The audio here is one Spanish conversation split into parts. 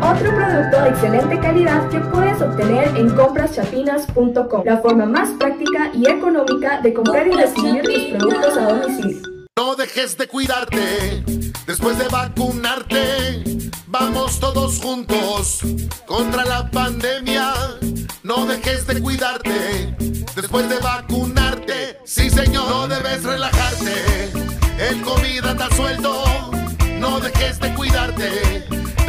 Otro producto de excelente calidad que puedes obtener en compraschapinas.com, la forma más práctica y económica de comprar y recibir tus productos a domicilio. No dejes de cuidarte después de vacunarte. Vamos todos juntos contra la pandemia. No dejes de cuidarte después de vacunarte. Sí, señor, no debes relajarte. El COVID anda suelto. No dejes de cuidarte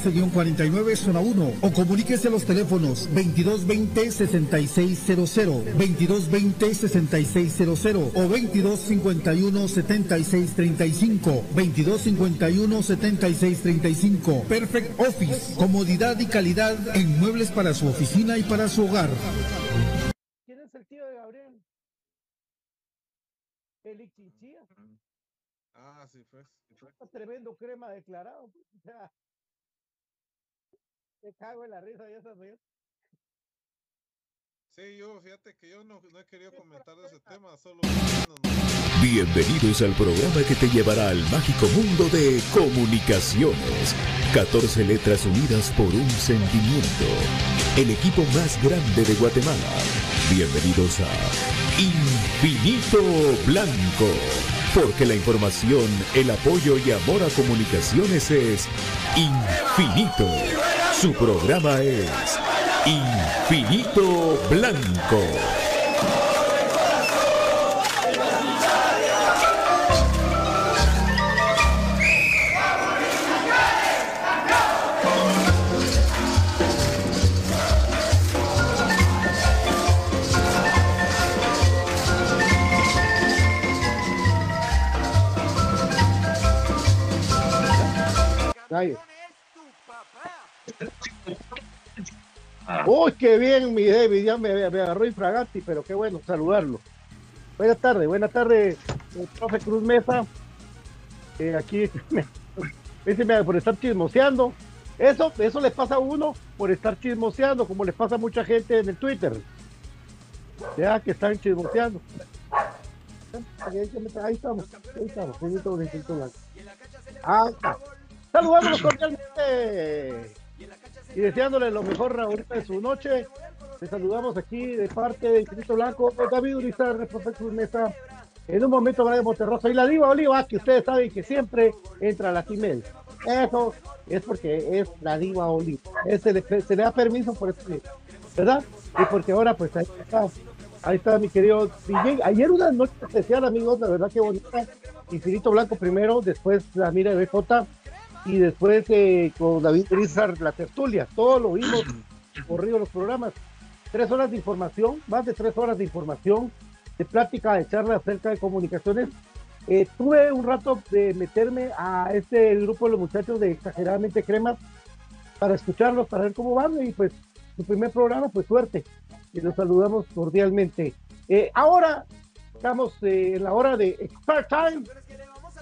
49 zona 1 o comuníquese a los teléfonos 2220-6600, 2220-6600 o 2251-7635, 2251-7635. Perfect Office, comodidad y calidad en muebles para su oficina y para su hogar. ¿Quién es el tío de Gabriel? El. Ah, sí, pues. sí, pues. Tremendo crema declarado. Te cago en la risa, ya sabes. Sí, yo, fíjate que yo no, no he querido comentar de ese tema, solo. Bienvenidos al programa que te llevará al mágico mundo de comunicaciones. 14 letras unidas por un sentimiento. El equipo más grande de Guatemala. Bienvenidos a Infinito Blanco. Porque la información, el apoyo y amor a comunicaciones es infinito. Su programa es Infinito Blanco. Uy, qué bien, mi David, ya me, me agarró infragante, pero qué bueno saludarlo. Buenas tardes, buenas tardes, eh, profe Cruz Mesa. Eh, aquí me, por estar chismoseando. Eso, eso les pasa a uno por estar chismoseando, como les pasa a mucha gente en el Twitter. Ya que están chismoseando. Ahí estamos, ahí estamos, Benito Blanco. Ah, está. Saludándolos cordialmente y deseándole lo mejor ahorita de su noche. Le saludamos aquí de parte de Infinito Blanco, David Urizar, profesor Mesa. En un momento, Brian Monterrosa y la Diva Oliva, que ustedes saben que siempre entra a la Timel. Eso es porque es la Diva Oliva. Se le, se le da permiso por eso, ¿verdad? Y porque ahora, pues ahí está, ahí está mi querido DJ. Ayer una noche especial, amigos, la verdad que bonita. Infinito Blanco primero, después la mira de BJ y después eh, con David Rizar la tertulia. Todo lo vimos corrido los programas. Tres horas de información, más de tres horas de información, de plática, de charla acerca de comunicaciones. Eh, tuve un rato de meterme a este grupo de los muchachos de Exageradamente Cremas para escucharlos, para ver cómo van. Y pues su primer programa, pues suerte. Y los saludamos cordialmente. Eh, ahora estamos eh, en la hora de Expert Time.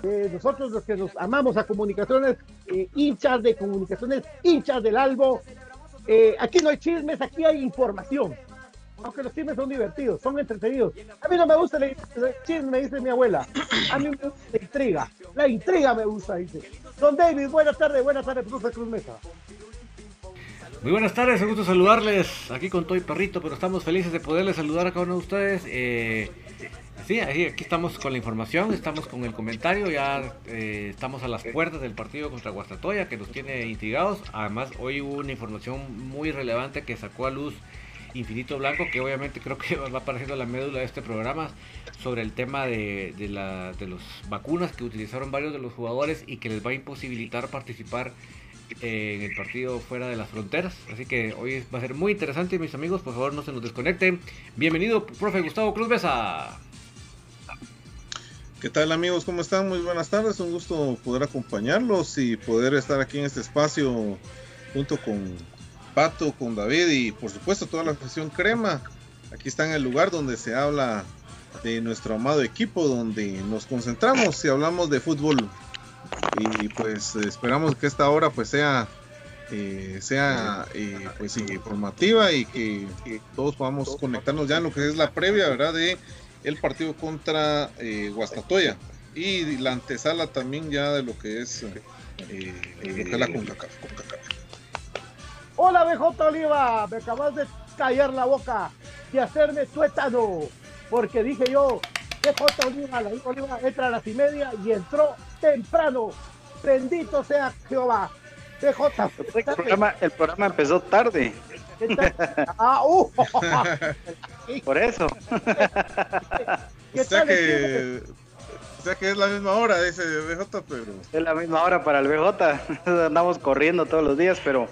Eh, nosotros los que nos amamos a comunicaciones, eh, hinchas de comunicaciones, hinchas del albo. Eh, aquí no hay chismes, aquí hay información. Aunque los chismes son divertidos, son entretenidos. A mí no me gusta el, chisme, dice mi abuela. A mí me gusta la intriga. La intriga me gusta, dice. Don David, buenas tardes, buenas tardes, profesor Cruz Mesa. Muy buenas tardes, un gusto saludarles aquí con Toy Perrito, pero estamos felices de poderles saludar a cada uno de ustedes. Eh, sí, aquí estamos con la información, estamos con el comentario, ya eh, estamos a las puertas del partido contra Guastatoya que nos tiene intrigados. Además, hoy hubo una información muy relevante que sacó a luz Infinito Blanco, que obviamente creo que va apareciendo la médula de este programa sobre el tema de, de, la, de las vacunas que utilizaron varios de los jugadores y que les va a imposibilitar participar en el partido fuera de las fronteras. Así que hoy va a ser muy interesante, mis amigos. Por favor, no se nos desconecten. Bienvenido, profe Gustavo Cruz Besa. ¿Qué tal, amigos? ¿Cómo están? Muy buenas tardes. Un gusto poder acompañarlos y poder estar aquí en este espacio junto con Pato, con David y, por supuesto, toda la afición crema. Aquí está en el lugar donde se habla de nuestro amado equipo, donde nos concentramos y hablamos de fútbol y pues esperamos que esta hora pues sea eh, sea eh, pues informativa y que, todos podamos conectarnos ya en lo que es la previa verdad de el partido contra eh, Guastatoya y la antesala también ya de lo que es eh, lo que es la CONCACAF. Hola BJ Oliva, me acabas de callar la boca y hacerme tuétano porque dije yo BJ Oliva, la Oliva entra a las y media y entró temprano. Bendito sea Jehová. PJ. El programa, el programa empezó tarde. Ah, uh. Por eso. o sea que, o sea que es la misma hora, dice BJ, pero. Es la misma hora para el BJ. Andamos corriendo todos los días, pero.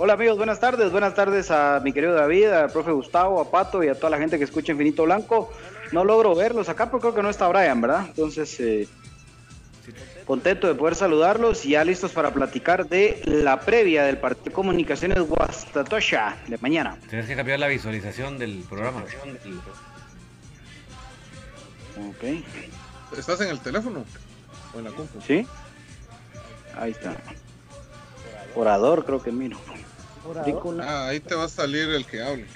Hola amigos, buenas tardes. Buenas tardes a mi querido David, al profe Gustavo, a Pato y a toda la gente que escucha Infinito Blanco. No logro verlos acá, pero creo que no está Brian, ¿verdad? Entonces, eh, contento de poder saludarlos y ya listos para platicar de la previa del partido de comunicaciones Guastatosha de mañana. Tienes que cambiar la visualización del programa. Ok. ¿Estás en el teléfono? ¿O en la compu? Sí. Ahí está. Orador, creo que miro. Ah, ahí te va a salir el que hable.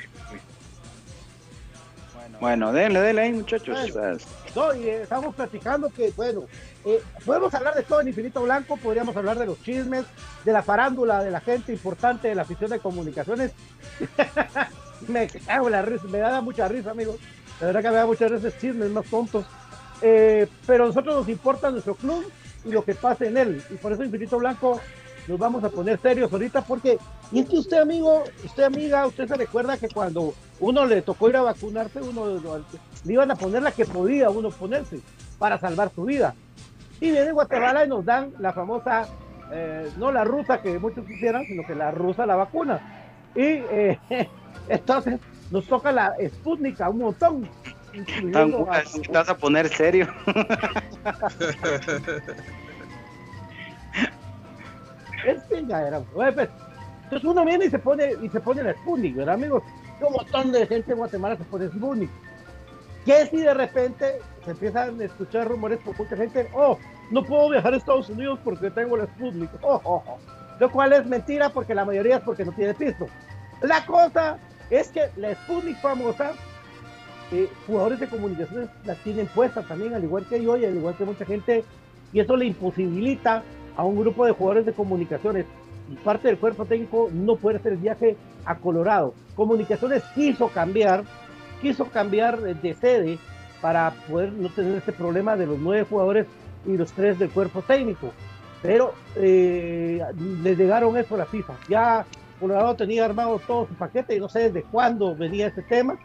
Bueno, denle, denle ahí, muchachos. Bueno, no, y estamos platicando que, bueno, eh, podemos hablar de todo en Infinito Blanco, podríamos hablar de los chismes, de la farándula, de la gente importante de la afición de comunicaciones. me cago la risa, me da mucha risa, amigos. La verdad que me da muchas veces chismes más tontos. Eh, pero a nosotros nos importa nuestro club y lo que pasa en él. Y por eso Infinito Blanco nos vamos a poner serios ahorita porque, y es que usted amigo, usted amiga, usted se recuerda que cuando uno le tocó ir a vacunarse, uno le iban a poner la que podía uno ponerse para salvar su vida. Y viene Guatemala y nos dan la famosa, eh, no la rusa que muchos quisieran, sino que la rusa la vacuna. Y eh, entonces nos toca la Sputnik a un montón. Te vas a poner serio. Es era. Pues, entonces uno viene y se pone y se pone la Sputnik, ¿verdad, amigos? Un montón de gente en Guatemala se pone Sputnik. ¿Qué si de repente se empiezan a escuchar rumores por mucha gente? Oh, no puedo viajar a Estados Unidos porque tengo la Sputnik. Oh, oh, oh. Lo cual es mentira porque la mayoría es porque no tiene piso. La cosa es que la Sputnik famosa, eh, jugadores de comunicaciones la tienen puesta también, al igual que yo y al igual que mucha gente, y eso le imposibilita a un grupo de jugadores de comunicaciones y parte del cuerpo técnico no puede hacer el viaje a Colorado. Comunicaciones quiso cambiar, quiso cambiar de sede para poder no tener este problema de los nueve jugadores y los tres del cuerpo técnico. Pero eh, le llegaron eso a la FIFA. Ya Colorado tenía armado todo su paquete y no sé desde cuándo venía ese tema.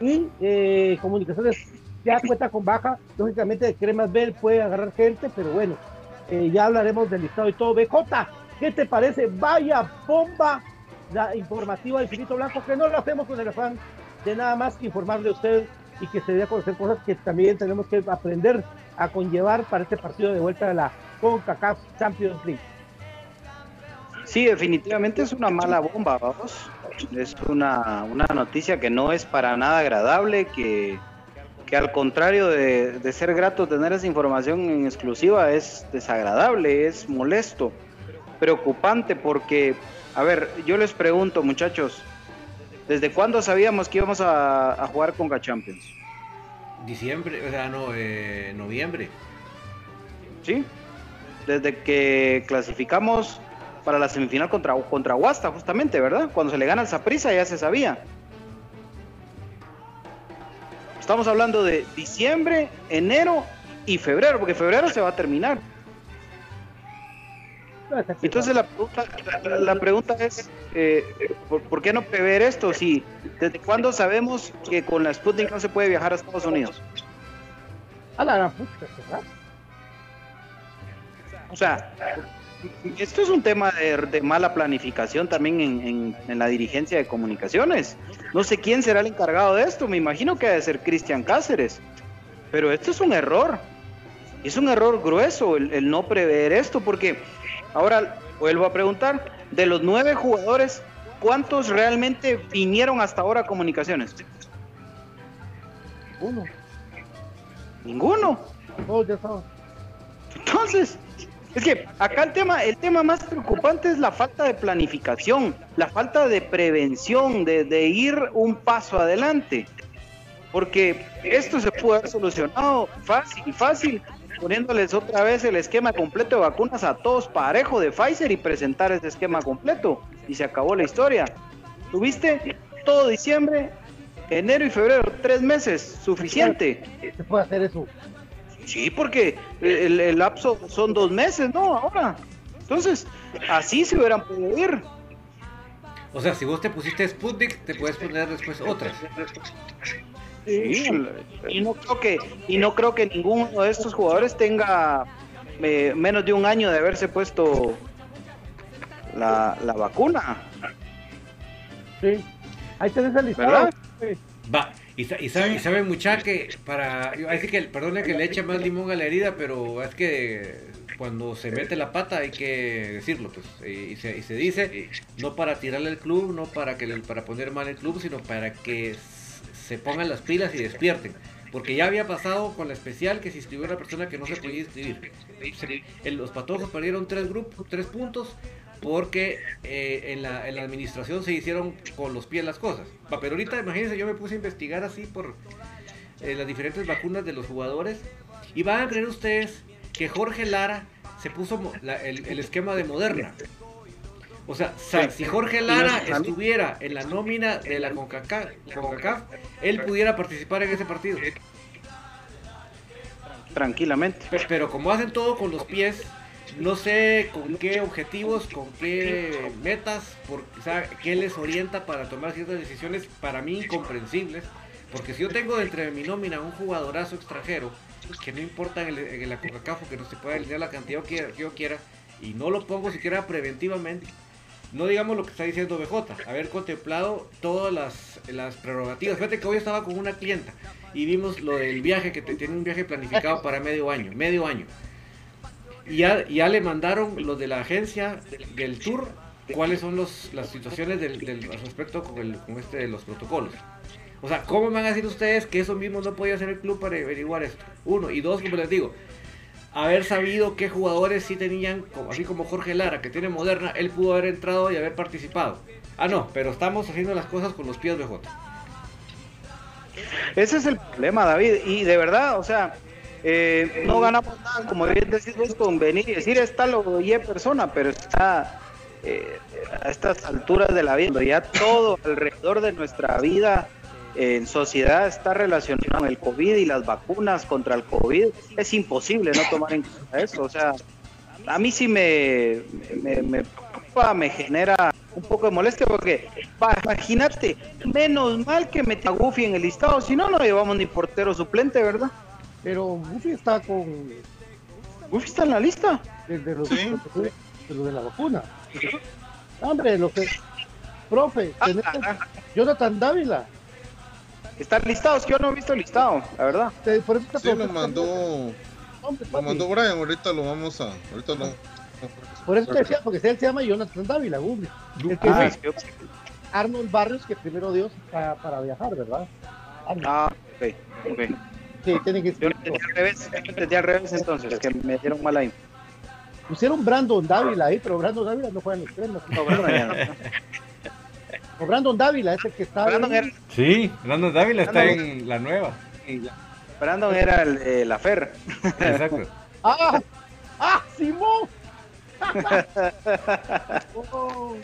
Y eh, Comunicaciones ya cuenta con baja. Lógicamente, Cremas Bell puede agarrar gente, pero bueno, eh, ya hablaremos del listado y todo. BJ, ¿qué te parece? Vaya bomba la informativa de Infinito Blanco, que no lo hacemos con el afán de nada más que informarle a usted y que se dé a conocer cosas que también tenemos que aprender a conllevar para este partido de vuelta de la CONCACAF Champions League. Sí, definitivamente es una mala bomba, vamos. Es una, una noticia que no es para nada agradable, que, que al contrario de, de, ser grato tener esa información en exclusiva, es desagradable, es molesto, preocupante, porque, a ver, yo les pregunto, muchachos, ¿desde cuándo sabíamos que íbamos a, a jugar con Champions? Diciembre, o sea, no, eh, noviembre. Sí, desde que clasificamos para la semifinal contra, contra Huasta, justamente, ¿verdad? Cuando se le gana el Saprisa ya se sabía. Estamos hablando de diciembre, enero y febrero, porque febrero se va a terminar. Entonces la pregunta, la, pregunta es, eh, ¿por, qué no prever esto? Si, ¿Desde cuándo sabemos que con la Sputnik no se puede viajar a Estados Unidos? A la O sea, esto es un tema de, mala planificación también en, la dirigencia de comunicaciones. No sé quién será el encargado de esto, me imagino que debe ser Cristian Cáceres. Pero esto es un error. Es un error grueso el, no prever esto, porque ahora vuelvo a preguntar, de los nueve jugadores, ¿cuántos realmente vinieron hasta ahora a comunicaciones? Uno. Ninguno. Entonces, es que acá el tema, el tema más preocupante es la falta de planificación, la falta de prevención, de, ir un paso adelante. Porque esto se puede haber solucionado fácil, fácil, poniéndoles otra vez el esquema completo de vacunas a todos parejo de Pfizer y presentar ese esquema completo. Y se acabó la historia. Tuviste todo diciembre, enero y febrero, tres meses, suficiente. Se puede hacer eso. Sí, porque el, lapso son dos meses, ¿no? Ahora. Entonces, así se hubieran podido ir. O sea, si vos te pusiste Sputnik, te puedes poner después otras. Sí, y no creo que y no creo que ninguno de estos jugadores tenga eh, menos de un año de haberse puesto la, la vacuna. Sí, ahí tenés el listado. Va, y, y, sabe, y sabe mucha que para. Así que, perdone que le eche más limón a la herida, pero es que cuando se mete la pata hay que decirlo, pues. Y, se, y se dice, no para tirarle al club, no para, que, para poner mal el club, sino para que se pongan las pilas y despierten. Porque ya había pasado con la especial que se inscribió una persona que no se podía inscribir. los patojos perdieron tres grupos, tres puntos porque eh, en, la, en, la, administración se hicieron con los pies las cosas. Pero ahorita, imagínense, yo me puse a investigar así por eh, las diferentes vacunas de los jugadores y van a creer ustedes que Jorge Lara se puso el, esquema de Moderna. O sea, si Jorge Lara estuviera en la nómina de la CONCACAF, él pudiera participar en ese partido. Tranquilamente. Pero como hacen todo con los pies, no sé con qué objetivos, con qué metas, por, qué les orienta para tomar ciertas decisiones para mí incomprensibles. Porque si yo tengo entre mi nómina un jugadorazo extranjero, que no importa en, la coca que no se pueda alinear la cantidad que, yo quiera, y no lo pongo siquiera preventivamente, no digamos lo que está diciendo BJ, haber contemplado todas las, las prerrogativas. Fíjate que hoy estaba con una clienta y vimos lo del viaje, que tiene un viaje planificado para medio año, medio año Y ya, ya le mandaron los de la agencia del tour cuáles son los, las situaciones del, respecto con, el, con este de los protocolos. O sea, ¿cómo me van a decir ustedes que eso mismo no podía hacer el club para averiguar esto? Uno. Y dos, como les digo, haber sabido qué jugadores sí tenían, así como Jorge Lara, que tiene Moderna, él pudo haber entrado y haber participado. Ah, no, pero estamos haciendo las cosas con los pies de J. Ese es el problema, David. Y de verdad, o sea, eh, no ganamos nada, como bien decís vos, con venir y decir está lo y persona, pero está eh, a estas alturas de la vida, ya todo alrededor de nuestra vida en sociedad está relacionado con el COVID y las vacunas contra el COVID, es imposible no tomar en cuenta eso. O sea, a mí sí me, me, me preocupa, me genera un poco de molestia porque, imagínate, menos mal que mete a Goofy en el listado, si no, no llevamos ni portero suplente, ¿verdad? Pero Goofy está con. Goofy está en la lista. De, los, de, de la vacuna. Hombre, lo que. Profe, ah, ah, ah. Jonathan Dávila. Están listados, que yo no he visto el listado, la verdad. Por eso sí, lo mandó. lo mandó Brian, ahorita lo vamos a. Ahorita lo. Por eso te decía, porque él se llama Jonathan Dávila, Google. Ah, Arnold Barrios, que primero Dios para, para viajar, ¿verdad? Ah, ok, ok. Sí, tiene que Yo entendí al revés, yo entendí al revés entonces, que me dieron mal ahí. Pusieron Brandon Dávila ahí, pero Brandon Dávila no juega en los trenes. No, Brandon O Brandon Dávila, ese que está. Brandon era... Sí, Brandon Dávila está en la nueva. Brandon era el de la Fer. Exacto. ¡Ah! ¡Ah, Simón! oh,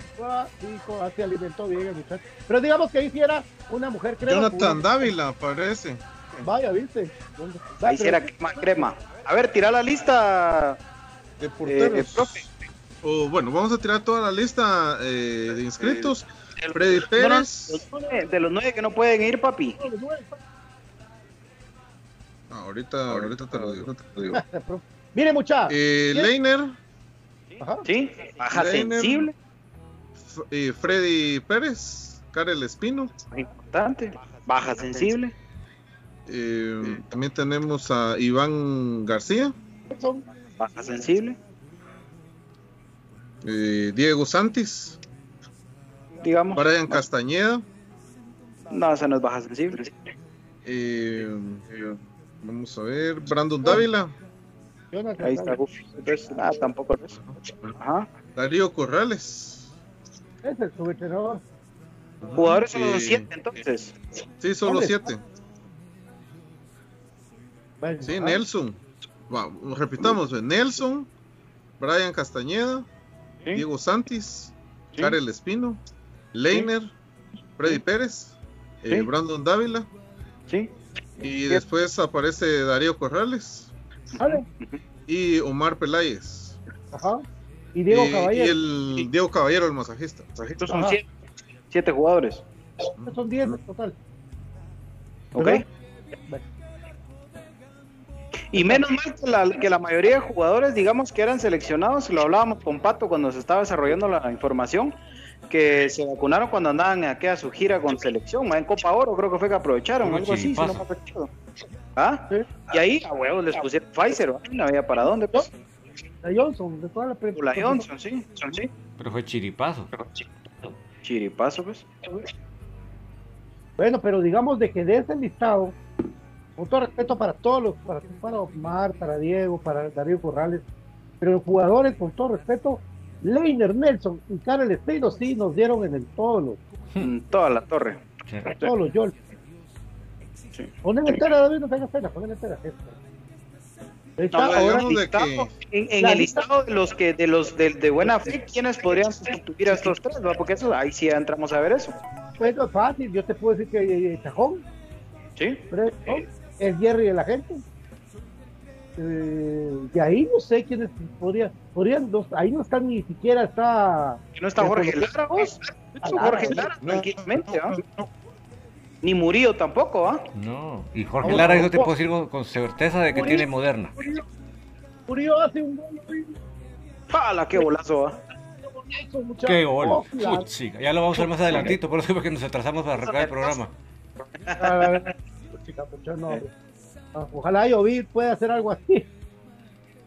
hijo, así alimentó bien el muchacho. Pero digamos que ahí sí era una mujer crema. Jonathan Dávila, parece. Vaya, viste. Ahí sí era crema, crema. A ver, tira la lista. De porteros. Eh, profe. Oh, bueno, vamos a tirar toda la lista eh, de inscritos. Freddy Pérez. de los nueve que no pueden ir, papi. Ah, ahorita, ahorita te lo digo. Te lo digo. Mire, mucha. Eh, Leiner. Sí, baja sensible. Eh, Freddy Pérez. Karel Espino. Importante. Baja sensible. Eh, también tenemos a Iván García. Baja sensible. Eh, Diego Santis digamos. Brian Castañeda. No, esa no es baja sensible. Eh, vamos a ver, Brandon Dávila. Ahí está Goofy. ah, tampoco es. Ajá. Darío Corrales. Es el subentrenador. Jugadores son los siete entonces. Sí, solo siete. Sí, Nelson. repitamos, Nelson, Brian Castañeda, Diego Santis, Karel Espino, Leiner, Freddy Pérez, eh, Brandon Dávila. Sí. Y después aparece Darío Corrales. Y Omar Peláez. Ajá. Y Diego Caballero. Y el Diego Caballero, el masajista. Estos son siete, jugadores. son diez en total. Ok. Y menos mal que la, que la, mayoría de jugadores, digamos que eran seleccionados, lo hablábamos con Pato cuando se estaba desarrollando la información, que se vacunaron cuando andaban aquí a su gira con selección, en Copa Oro creo que fue que aprovecharon, algo así, si no me ¿Ah? Y ahí a huevos les pusieron Pfizer, no había para dónde, pues. La Johnson, de toda la La Johnson, sí, sí. Pero fue chiripazo. Chiripazo, pues. Bueno, pero digamos de que de ese listado, con todo respeto para todos los, para, para Omar, para Diego, para Darío Corrales, pero los jugadores, con todo respeto, Leiner Nelson y Karel Espino sí nos dieron en el todo En toda la torre. Todos los Yol. Sí. Ponen entera, David, no tengas pena, ponen entera. ahora en, en el listado de los que de los de, de buena fe, ¿quiénes podrían sustituir a estos tres? Porque eso ahí sí entramos a ver eso. Pues es fácil, yo te puedo decir que eh, eh, Chajón, sí, es Jerry de la gente eh, de ahí no sé quiénes podrían, podrían ahí no está ni siquiera está. No está Jorge Lara, vos. Jorge Lara, tranquilamente, ¿ah? Ni Murillo tampoco, ¿ah? No, y Jorge Lara, yo te puedo decir con, certeza de que tiene moderna. Murillo, hace un gol. ¡Hala, qué golazo, ¿ah? Qué gol. ya lo vamos a ver más adelantito, por eso porque nos atrasamos para arrancar el programa. Ojalá Llovir pueda hacer algo así.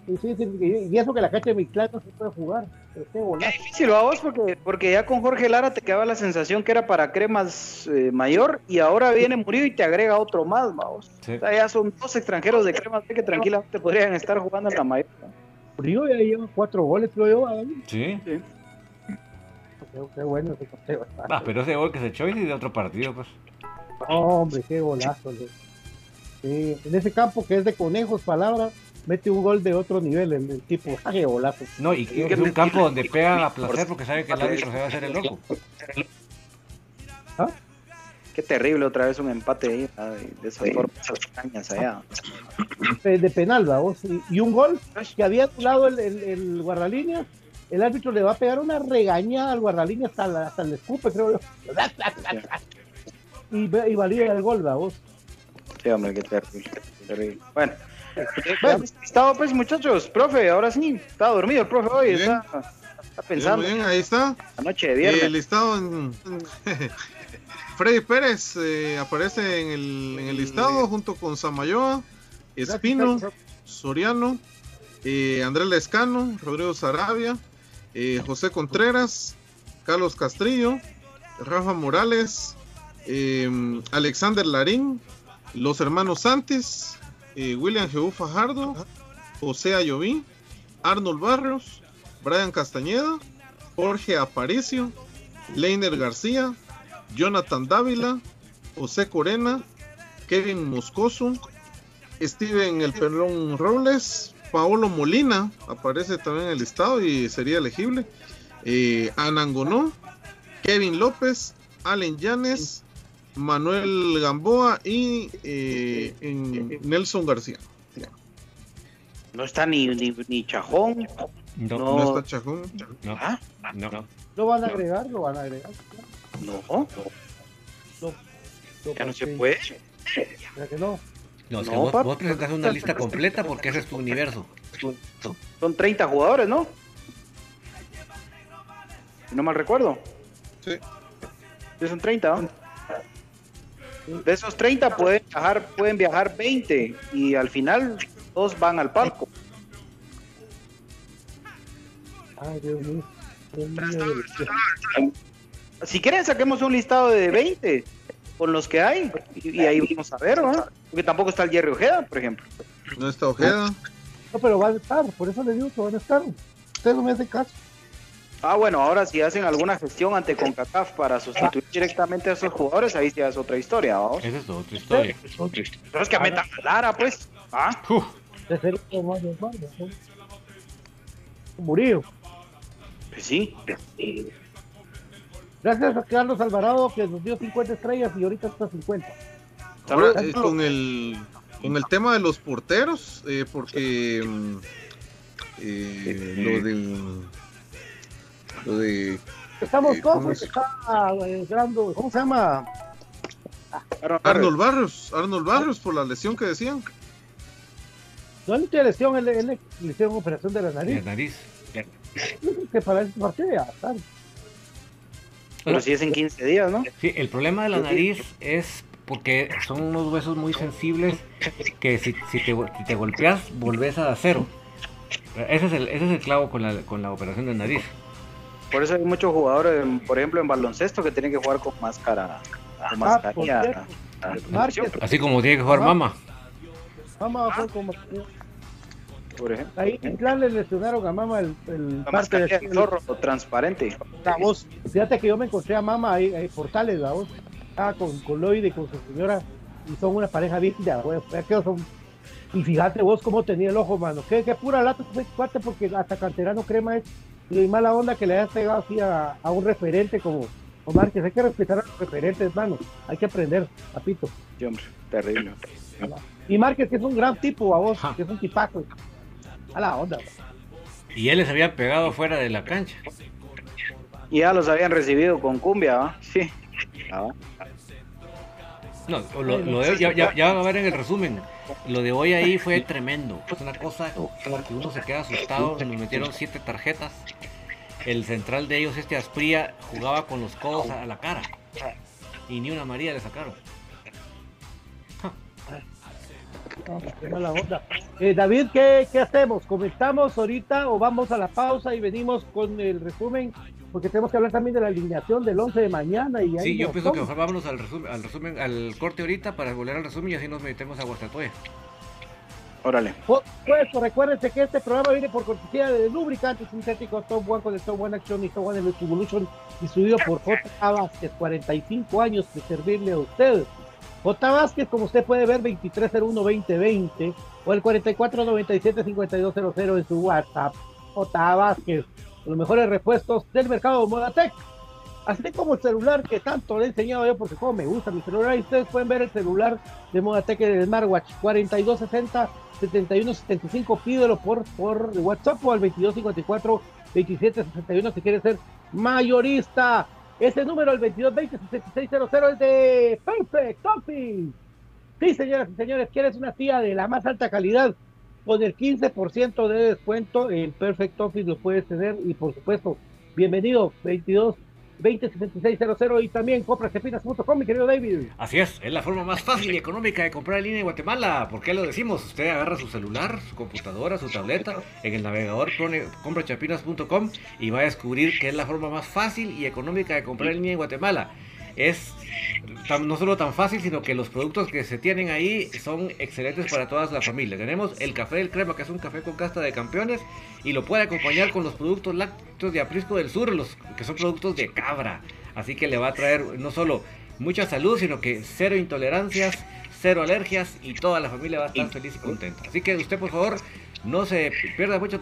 Y, sí, sí, eso que la cancha de mi no se puede jugar. Es difícil, ¿va vos? Porque, porque ya con Jorge Lara te quedaba la sensación que era para cremas eh, mayor y ahora viene Murillo y te agrega otro más, vamos. Sí. O sea, ya son dos extranjeros de cremas que tranquilamente podrían estar jugando en la mayor. Murillo ya lleva cuatro goles, creo yo. ¿verdad? Sí. Qué, qué bueno ese conteo. Ah, pero ese gol que se echó y de otro partido, pues. Hombre, qué golazo. le- Sí, en ese campo que es de conejos, palabras, mete un gol de otro nivel el, el tipo. ¡Ah, qué golazo! No, y y es un campo donde pegan a placer porque saben que el árbitro se va a hacer el loco. Qué terrible otra vez un empate ahí, ¿verdad? de esas formas extrañas allá. de, penal, vamos. Y, y un gol que había anulado el, el, el guardalínea. El árbitro le va a pegar una regañada al guardalínea hasta, la- hasta el escupe, creo yo. Y, y valida el gol, vamos. Sí, hombre, qué terrible. qué terrible. Bueno, bueno, estado pues muchachos, profe, ahora sí, está dormido el profe hoy, Bien. está, está pensando Bien, bien, ahí está. la noche de viernes. El listado en... Freddy Pérez eh, aparece en el, en el listado junto con Samayoa, Espino, Soriano, eh, Andrés Lescano, Rodrigo Sarabia, eh, José Contreras, Carlos Castrillo, Rafa Morales, eh, Alexander Larín, los hermanos Santis, eh, William Jehu Fajardo, José Ayoví, Arnold Barrios, Brian Castañeda, Jorge Aparicio, Leiner García, Jonathan Dávila, José Corena, Kevin Moscoso, Steven El Pelón Robles, Paolo Molina, aparece también en el listado y sería elegible, eh, Anangonó, Kevin López, Allen Llanes, Manuel Gamboa y eh, en Nelson García. No está ni, ni, ni Chajón. No, No. No está Chajón. no, ¿Ah? no, no. Lo van a agregar, lo van a agregar. No, No, ya no se puede. ¿verdad que no? No, es que No, vos, vos presentas una lista completa porque ese es tu universo. Son 30 jugadores, ¿no? Si no mal recuerdo. Sí. Sí, son 30, ¿no? De esos 30 pueden viajar, pueden viajar 20 y al final todos van al palco. Ay, Dios mío. Dios. Si quieren saquemos un listado de 20 con los que hay y, y ahí vamos a ver, ¿no? Porque tampoco está el Jerry Ojeda, por ejemplo. No está Ojeda. No, pero van a estar, por eso les digo que van a estar. Ustedes no me hacen caso. Ah, bueno, ahora si hacen alguna gestión ante CONCACAF para sustituir directamente a esos jugadores, ahí ya es otra historia, vamos. Esa es otra historia. Pero es que metan a Lara, pues. Ah, Uf. Murillo. pues sí. Gracias a Carlos Alvarado que nos dio 50 estrellas y ahorita está 50. Ahora, eh, con el con el tema de los porteros, eh, porque mm, eh, lo del lo de Estamos Eh, todos ¿cómo porque es? está eh, grande, ¿cómo se llama? Arnold Barrios, Arnold Barrios por la lesión que decían. No le tiene lesión, él, él le le hicieron operación de la la nariz. nariz. Que para ese partido ya está. Pero si es en 15 días, ¿no? Sí, el problema de la nariz es porque son unos huesos muy sensibles que si, si, te, si te golpeas, volvés a cero. Ese es el, ese es el clavo con la, con la operación de nariz. Por eso hay muchos jugadores, en- por ejemplo, en baloncesto que tienen que jugar con máscara. Con Ah, mascarilla. Ah, Así como tiene que jugar mama. Mama fue como. Por ejemplo. Ahí en plan le lesionaron a Mama el, el La parte mascarilla de de zorro transparente. La voz. Fíjate que yo me encontré a Mama ahí, ahí Portales, la voz. Estaba con, con Lloyd y con su señora. Y son una pareja de güey. Son- Y fíjate vos cómo tenía el ojo, mano. Qué, qué pura lata ese cuate porque hasta canterano crema es. Y mala onda que le hayas pegado así a, a un referente como, como Márquez. Hay que respetar a los referentes, mano. Hay que aprender, papito. Sí, hombre, terrible. Y Márquez, que es un gran tipo, a vos, que es un tipazo. A la onda. Y él les había pegado fuera de la cancha. Y ya los habían recibido con cumbia, ¿va? Sí. Ah. No, lo, lo ya, ya, ya van a ver en el resumen. Lo de hoy ahí fue tremendo. Es una cosa que uno se queda asustado. Nos metieron siete tarjetas. El central de ellos, este Aspría, jugaba con los codos a la cara. Y ni una María le sacaron. Eh, David, ¿qué, ¿qué hacemos? ¿Comentamos ahorita o vamos a la pausa y venimos con el resumen? Porque tenemos que hablar también de la alineación del 11 de mañana. Y sí, yo pienso que mejor vámonos al resumen, al resumen, al corte ahorita para volver al resumen y así nos metemos a Guastatoya. Órale. Pues, recuérdense que este programa viene por cortesía de lubricantes sintéticos Top One con el Top One Action y Top One Evolution, distribuido por J. Vázquez, 45 años de servirle a usted. J. Vázquez, como usted puede ver, 2301-2020 o el 4497-5200 en su WhatsApp. J. Vázquez, los mejores repuestos del mercado Modatec. Así como el celular que tanto le he enseñado yo, porque como me gusta mi celular, y ustedes pueden ver el celular de Modatec el Smartwatch 4260 7175, pídelo por, por WhatsApp o al 2254 2761 si quiere ser mayorista. Ese número, el 2220-6600, es de Perfect Office. Sí, señoras y señores, ¿quieres una tía de la más alta calidad? Con el 15% de descuento en Perfect Office lo puedes tener y por supuesto, bienvenido 22 207600 y también comprasepinas.com, mi querido David. Así es, es la forma más fácil y económica de comprar en línea en Guatemala. ¿Por qué lo decimos? Usted agarra su celular, su computadora, su tableta, en el navegador comprachapinas.com y va a descubrir que es la forma más fácil y económica de comprar en línea en Guatemala es no solo tan fácil, sino que los productos que se tienen ahí son excelentes para todas las familias. Tenemos el café del crema, que es un café con casta de campeones, y lo puede acompañar con los productos lácteos de Aprisco del Sur, los que son productos de cabra. Así que le va a traer no solo mucha salud, sino que cero intolerancias, cero alergias, y toda la familia va a estar feliz y contenta. Así que usted, por favor, no se pierda mucho,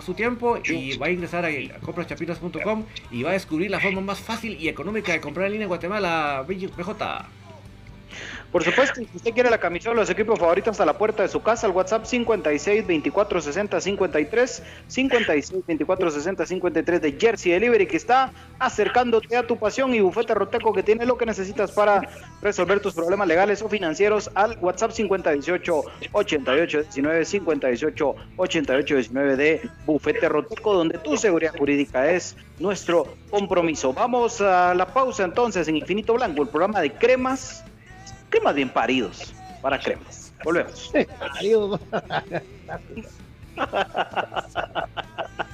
su tiempo y va a ingresar a compraschapinas.com y va a descubrir la forma más fácil y económica de comprar en línea en Guatemala, BJ. Por supuesto, si usted quiere la camisola de los equipos favoritos hasta la puerta de su casa, el WhatsApp 56 24 60 53, 56 24 60 53 de Jersey Delivery que está acercándote a tu pasión y bufete roteco que tiene lo que necesitas para resolver tus problemas legales o financieros al WhatsApp 5018 88 19 58 88 19 de bufete roteco donde tu seguridad jurídica es nuestro compromiso. Vamos a la pausa entonces en Infinito Blanco, el programa de cremas cremas bien paridos para cremas. Volvemos. Hay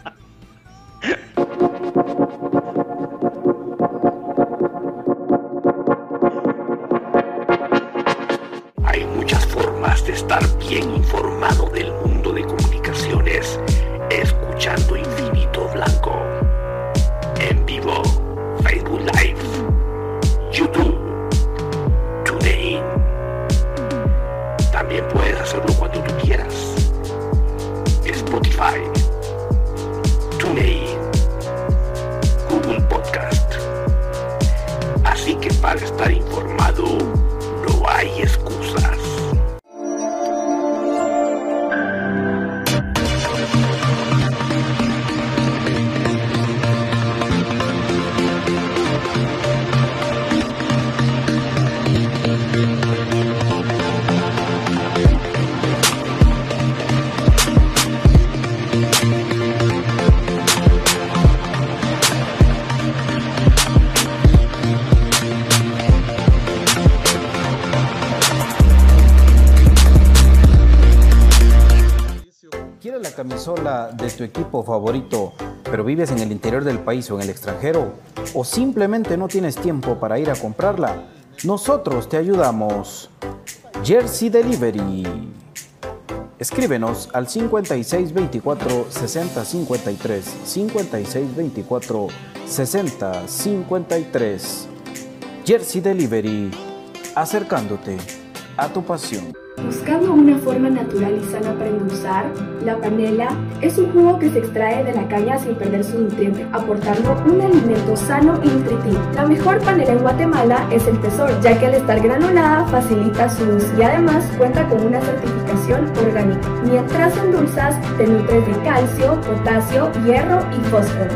de tu equipo favorito, pero vives en el interior del país o en el extranjero, o simplemente no tienes tiempo para ir a comprarla, nosotros te ayudamos. Jersey Delivery. Escríbenos al 5624 6053 5624 6053. Jersey Delivery, acercándote a tu pasión. Buscando una forma natural y sana para endulzar, la panela es un jugo que se extrae de la caña sin perder su nutriente, aportando un alimento sano y nutritivo. La mejor panela en Guatemala es el Tesoro, ya que al estar granulada facilita su uso y además cuenta con una certificación orgánica. Mientras endulzas, te nutres de calcio, potasio, hierro y fósforo.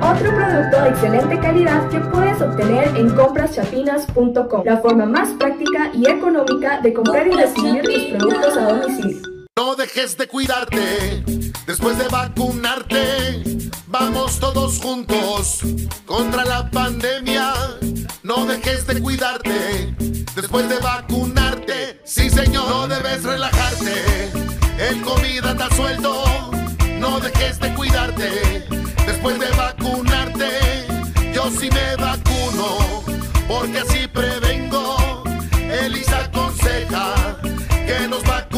Otro producto de excelente calidad que puedes obtener en compraschapinas.com, la forma más práctica y económica de comprar y recibir tus productos a domicilio. No dejes de cuidarte después de vacunarte. Vamos todos juntos contra la pandemia. No dejes de cuidarte después de vacunarte. Sí, señor, no debes relajarte. El sobra sueldo. No dejes de cuidarte después de vacunarte. Yo sí me vacuno porque así prevengo. Elisa aconseja que nos vacunemos.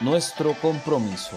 nuestro compromiso.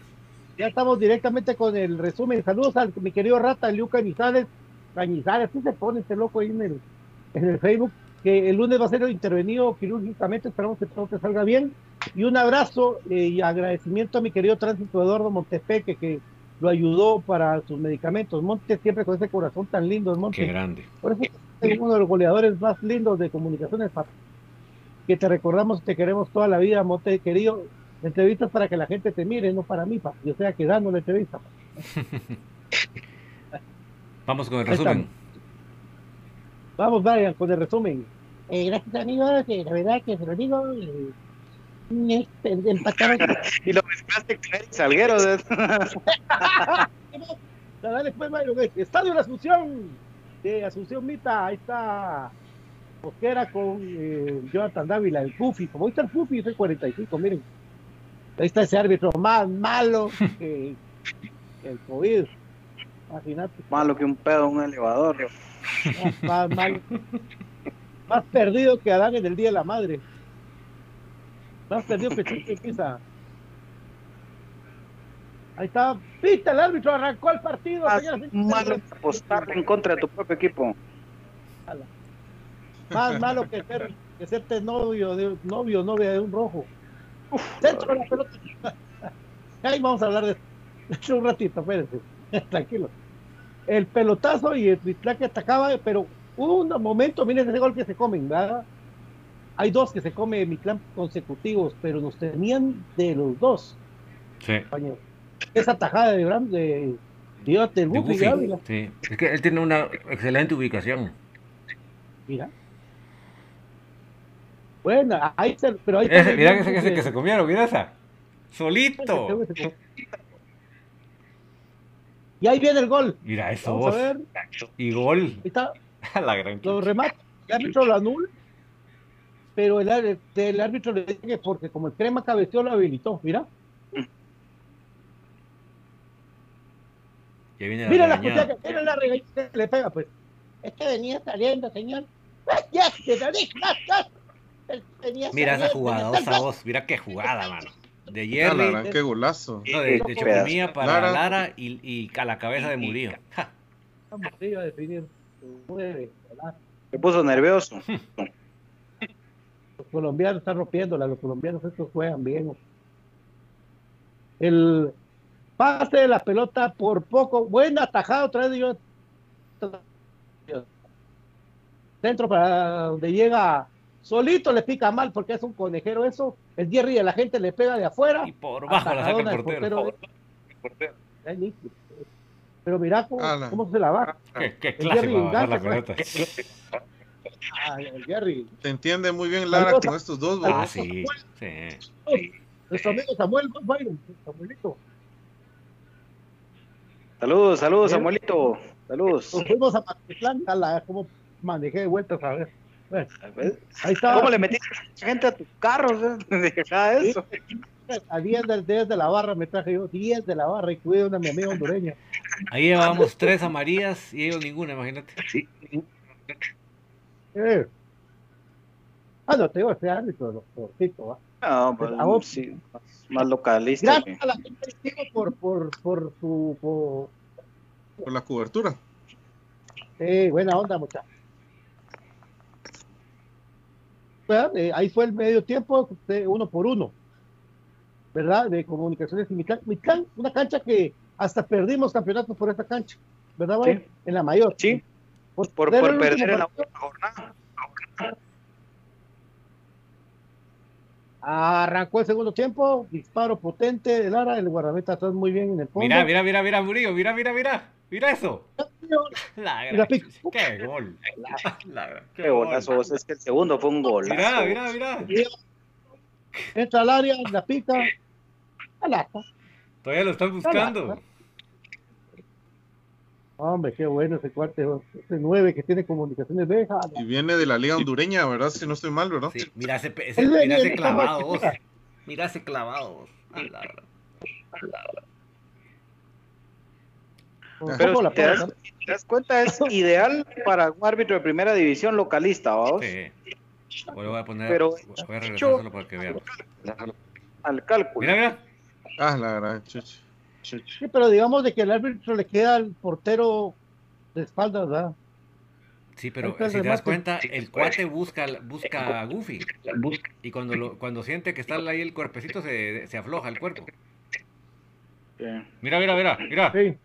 Ya estamos directamente con el resumen. Saludos al mi querido Rata, Liu Cañizares. Cañizares, ¿qué se pone este loco ahí en el, en el Facebook? Que el lunes va a ser intervenido quirúrgicamente. Esperamos que todo te salga bien. Y un abrazo eh, y agradecimiento a mi querido tránsito Eduardo Montepeque, que lo ayudó para sus medicamentos. Monte siempre con ese corazón tan lindo, Monte. Qué grande. Por eso es uno de los goleadores más lindos de comunicaciones. Que te recordamos y te queremos toda la vida, Monte querido. Entrevistas para que la gente te mire, no para mí, papi. Yo sea que dando la entrevista. Vamos con el resumen. Vamos, vayan con el resumen. Eh, gracias, amigos. eh, la verdad que se lo digo. eh, este, empataron. Y lo mezclaste con Eric Salguero. Dale, pues, Mario. Estadio de la Asunción. De Asunción Mita. Ahí está. Mosquera con eh, Jonathan Dávila, el Pufi. Como ahí está el Pufi, es el 45, miren. Ahí está ese árbitro más malo que, que el COVID. Imagínate. Malo que un pedo en un elevador. Más, más malo. Más perdido que Adán en el Día de la Madre. Más perdido que Chico Pisa. Ahí está. Pita el árbitro, arrancó el partido. Más malo que apostar en contra de tu propio equipo. Más malo que ser, que serte novio de novio, novia de un rojo. De la pelota. Ahí vamos a hablar de eso un ratito, espérense. Tranquilo. El pelotazo y el Twitlán que atacaba, pero hubo un momento, miren ese gol que se comen, ¿verdad? Hay dos que se come mi clan consecutivos, pero nos tenían de los dos, Sí. Esa tajada de Bram de Dios del De Buffy. Sí. Es que él tiene una excelente ubicación. Mira. Bueno, ahí se, pero ahí Ese, mira ese, ese que se comieron, mira esa. Solito. Y ahí viene el gol. Mira eso Vamos a vos. ver. Y gol. Ahí está. La gran Lo remata. El árbitro lo anula. Pero el, el árbitro le dice que porque como el crema cabeció lo habilitó. Mira. Ya viene la Mira la regañada. mira la regañada que le pega, pues. Es que venía saliendo, señor. Ya, ya, ya. Mira esa jugada, osa vos. Mira qué jugada, mano. De Jerry. gran, qué golazo. No, de, de Chocomía para Lara. Lara y, y a la cabeza de Murillo. Ja. A. Se puso nervioso. Los colombianos están rompiéndola, los colombianos estos juegan bien. El pase de la pelota por poco, buena atajada otra vez de yo. Centro para donde llega, solito le pica mal porque es un conejero eso. El Jerry de la gente le pega de afuera. Y por bajo la saca el del portero. Es nítido. Pero mira cómo, Ala. cómo se la va. Qué, qué El Jerry engancha, pelota. Ay, el Jerry. Te entiende muy bien Lara Saludos con estos dos, Ah, sí. sí. Nuestro amigo Samuel Byron, Samuelito. Saludos, saludos, Samuelito. Saludos. Nos fuimos a Mazatlán, a la, como manejé de vueltas a ver. Bueno, ahí está. ¿Cómo le metiste gente a tu carro? Deja eso. A 10 de, 10 de la barra me traje yo, 10 de la barra y cuidé una mi amiga hondureña. Ahí llevábamos tres amarillas y ellos ninguna, imagínate. Sí. Eh. Ah, no, te digo, este árbitro, cortito, ¿va? No, pues, a vos, sí, más, más localista. Gracias que... a la gente por, por, por su... Por... por la cobertura. Sí, buena onda, muchachos. Eh, ahí fue el medio tiempo, de uno por uno, ¿verdad? De comunicaciones y Mitlán. Mitlán, una cancha que hasta perdimos campeonato por esta cancha, ¿verdad, sí. En la mayor. Sí, por, por, por perder en la jornada. Arrancó el segundo tiempo, disparo potente de Lara, el guardameta atrás muy bien en el fondo. Mira, mira, mira, mira, Murillo, mira, mira, mira, mira eso. La, la qué gol. La, qué golazo, es que el segundo fue un gol. Mira, mira, mira. Entra al área, la pica, alata. Todavía lo están buscando. Hombre, qué bueno ese cuarto, ese nueve que tiene comunicaciones de Y viene de la liga hondureña, ¿verdad? Si no estoy mal, ¿verdad? Sí, mira ese, ese, mira ese clavado, vos. Mira ese clavado, vos. Pero te das, te das, cuenta, es ideal para un árbitro de primera división localista, ¿vamos? Sí. Voy a poner, Pero, voy a regresárselo para que vean. Al cálculo. Mira, mira. Ah, la verdad, chuch. Sí, pero digamos de que el árbitro le queda al portero de espaldas, ¿verdad? Sí, pero si te das cuenta, el cuate busca, busca a Goofy. Y cuando, lo, cuando siente que está ahí el cuerpecito, se, se afloja el cuerpo. Mira, mira, mira, mira. Sí.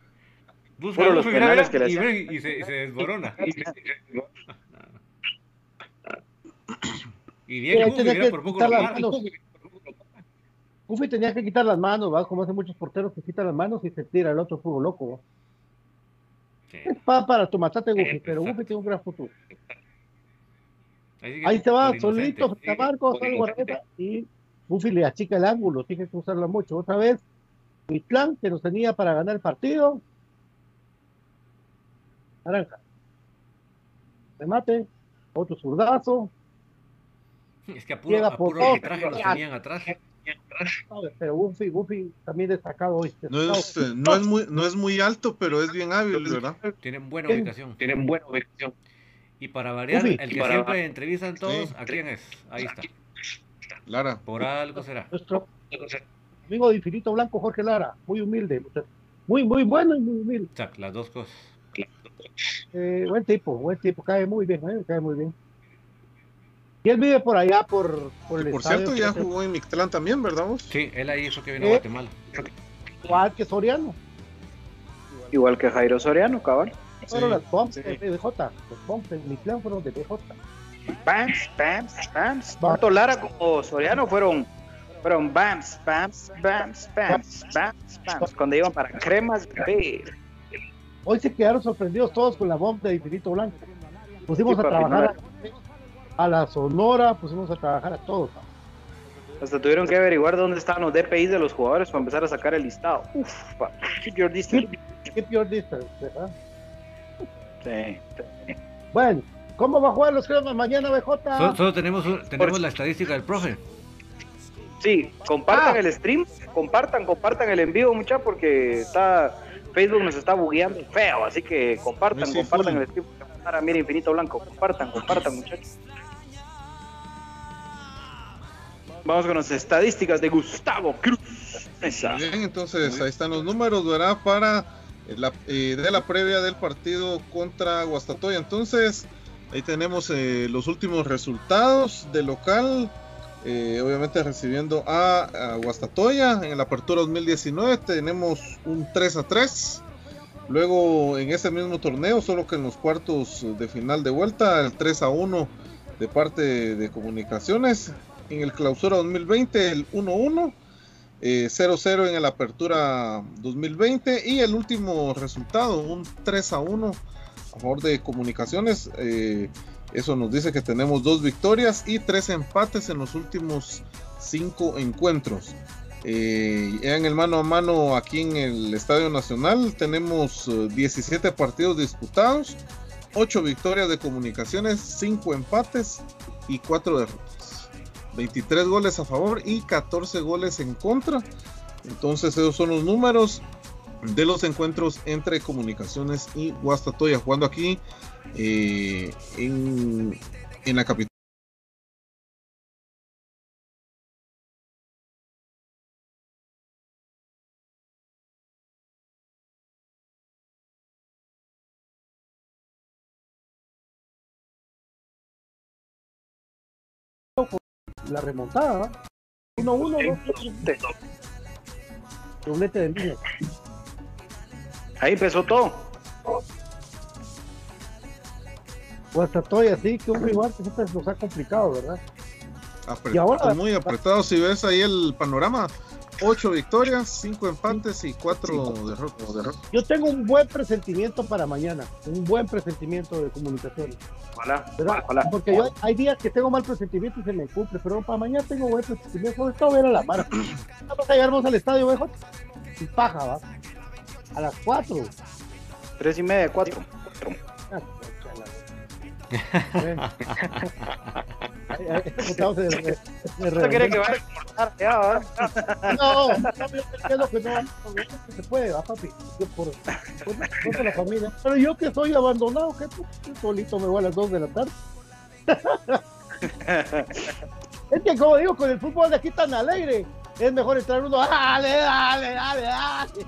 Busca a Goofy, mira, mira, y, ve, y, se, y se desborona. y viene Goofy, mira, por poco lo. Goofy tenía que quitar las manos, ¿va? Como hacen muchos porteros que quitan las manos y se tira el otro fútbol loco, ¿va? Sí. Es pa para tu matate, Goofy, pero Goofy tiene un gran futuro. Ahí, Ahí se va, solito, frente a Marcos, y Goofy le achica el ángulo, tiene que usarlo mucho. Otra vez, mi plan que nos tenía para ganar el partido. Naranja. Remate, otro zurdazo. Es que a puro, a puro arbitraje los tenían atrás. Pero Goofy, Goofy también destacado hoy. No es, eh, no, es muy, no es muy alto, pero es bien hábil, ¿verdad? Tienen buena ubicación. Tienen buena ubicación. Y para variar, Goofy. el que Para- siempre entrevistan todos, ¿a quién es? Ahí está. Lara. Por algo será. Nuestro amigo de Infinito Blanco, Jorge Lara, muy humilde, muy, muy bueno y muy humilde. Las dos cosas. Eh, buen tipo, buen tipo, cae muy bien, eh, cae muy bien. Y él vive por allá, por, por el Por estadio cierto, ya que jugó en Mictlán también, ¿verdad vos? Sí, él ahí hizo que vino a ¿Eh? Guatemala. Igual que Soriano. Igual que Jairo Soriano, cabal. Fueron Sí, las bombs sí. de BJ. Los bombs de mi clan fueron de BJ. Bams, bams, bams. Tanto Lara como Soriano fueron, fueron bams, bams, bams, bams, bams, bams. Cuando iban para cremas, bebé. Hoy se quedaron sorprendidos todos con la bomba de Infinito Blanco. Pusimos Sí, a trabajar a, la Sonora, pusimos a trabajar a todos. Hasta tuvieron que averiguar dónde estaban los DPIs de los jugadores para empezar a sacar el listado. Uf, pa- keep your distance. Keep your distance, ¿verdad? Sí. Bueno, ¿cómo va a jugar los cremas mañana, BJ? Solo, solo tenemos, tenemos la estadística del profe. Sí, compartan Ah. el stream, compartan, compartan el envío, mucha, porque está Facebook nos está bugueando feo, así que compartan, Sí, sí, compartan el stream. Para mira Infinito Blanco, compartan, compartan, muchachos. Vamos con las estadísticas de Gustavo Cruz. Muy bien, entonces ahí están los números, ¿verdad? Para eh, la, eh, de la previa del partido contra Guastatoya. Entonces, ahí tenemos eh, los últimos resultados de local. eh, obviamente recibiendo a, a Guastatoya en la apertura 2019 tenemos un 3 a 3 luego en ese mismo torneo solo que en los cuartos de final de vuelta el 3 a 1 de parte de comunicaciones en el clausura 2020 el 1 1 eh, 0-0 en el Apertura 2020 y el último resultado, un 3 a 1 a favor de Comunicaciones. eh, eso nos dice que tenemos dos victorias y tres empates en los últimos cinco encuentros. Eh, en el mano a mano aquí en el Estadio Nacional tenemos 17 partidos disputados, 8 victorias de comunicaciones, 5 empates y 4 derrotas. 23 goles a favor y 14 goles en contra. Entonces esos son los números de los encuentros entre Comunicaciones y Guastatoya, jugando aquí eh, en, en la capital. La remontada, 1-1, doblete de línea. Ahí empezó todo. Guastatoya, así que un rival que siempre nos ha complicado, ¿verdad? Apretado, Y ahora- muy apretado. Si ves ahí el panorama, 8 victorias, 5 empates y 4 derrotas. Yo tengo un buen presentimiento para mañana, un buen presentimiento de comunicaciones. Ojalá, ¿verdad? ojalá. Porque yo hay días que tengo mal presentimiento y se me cumple, pero para mañana tengo buen presentimiento. Todo ver a la mara. Vamos a llegarnos al estadio, viejo. Y paja, va. A las 4. Tres y media, cuatro. ¿Usted quiere que vaya a exportar? Ya, va. No, no, yo entiendo que no, no se puede, va, papi. Yo por, por, por la familia. Pero yo que soy abandonado, que pues, yo solito me voy a las 2 de la tarde. es que como digo, con el fútbol de aquí tan alegre, es mejor entrar uno, dale, dale, dale, dale.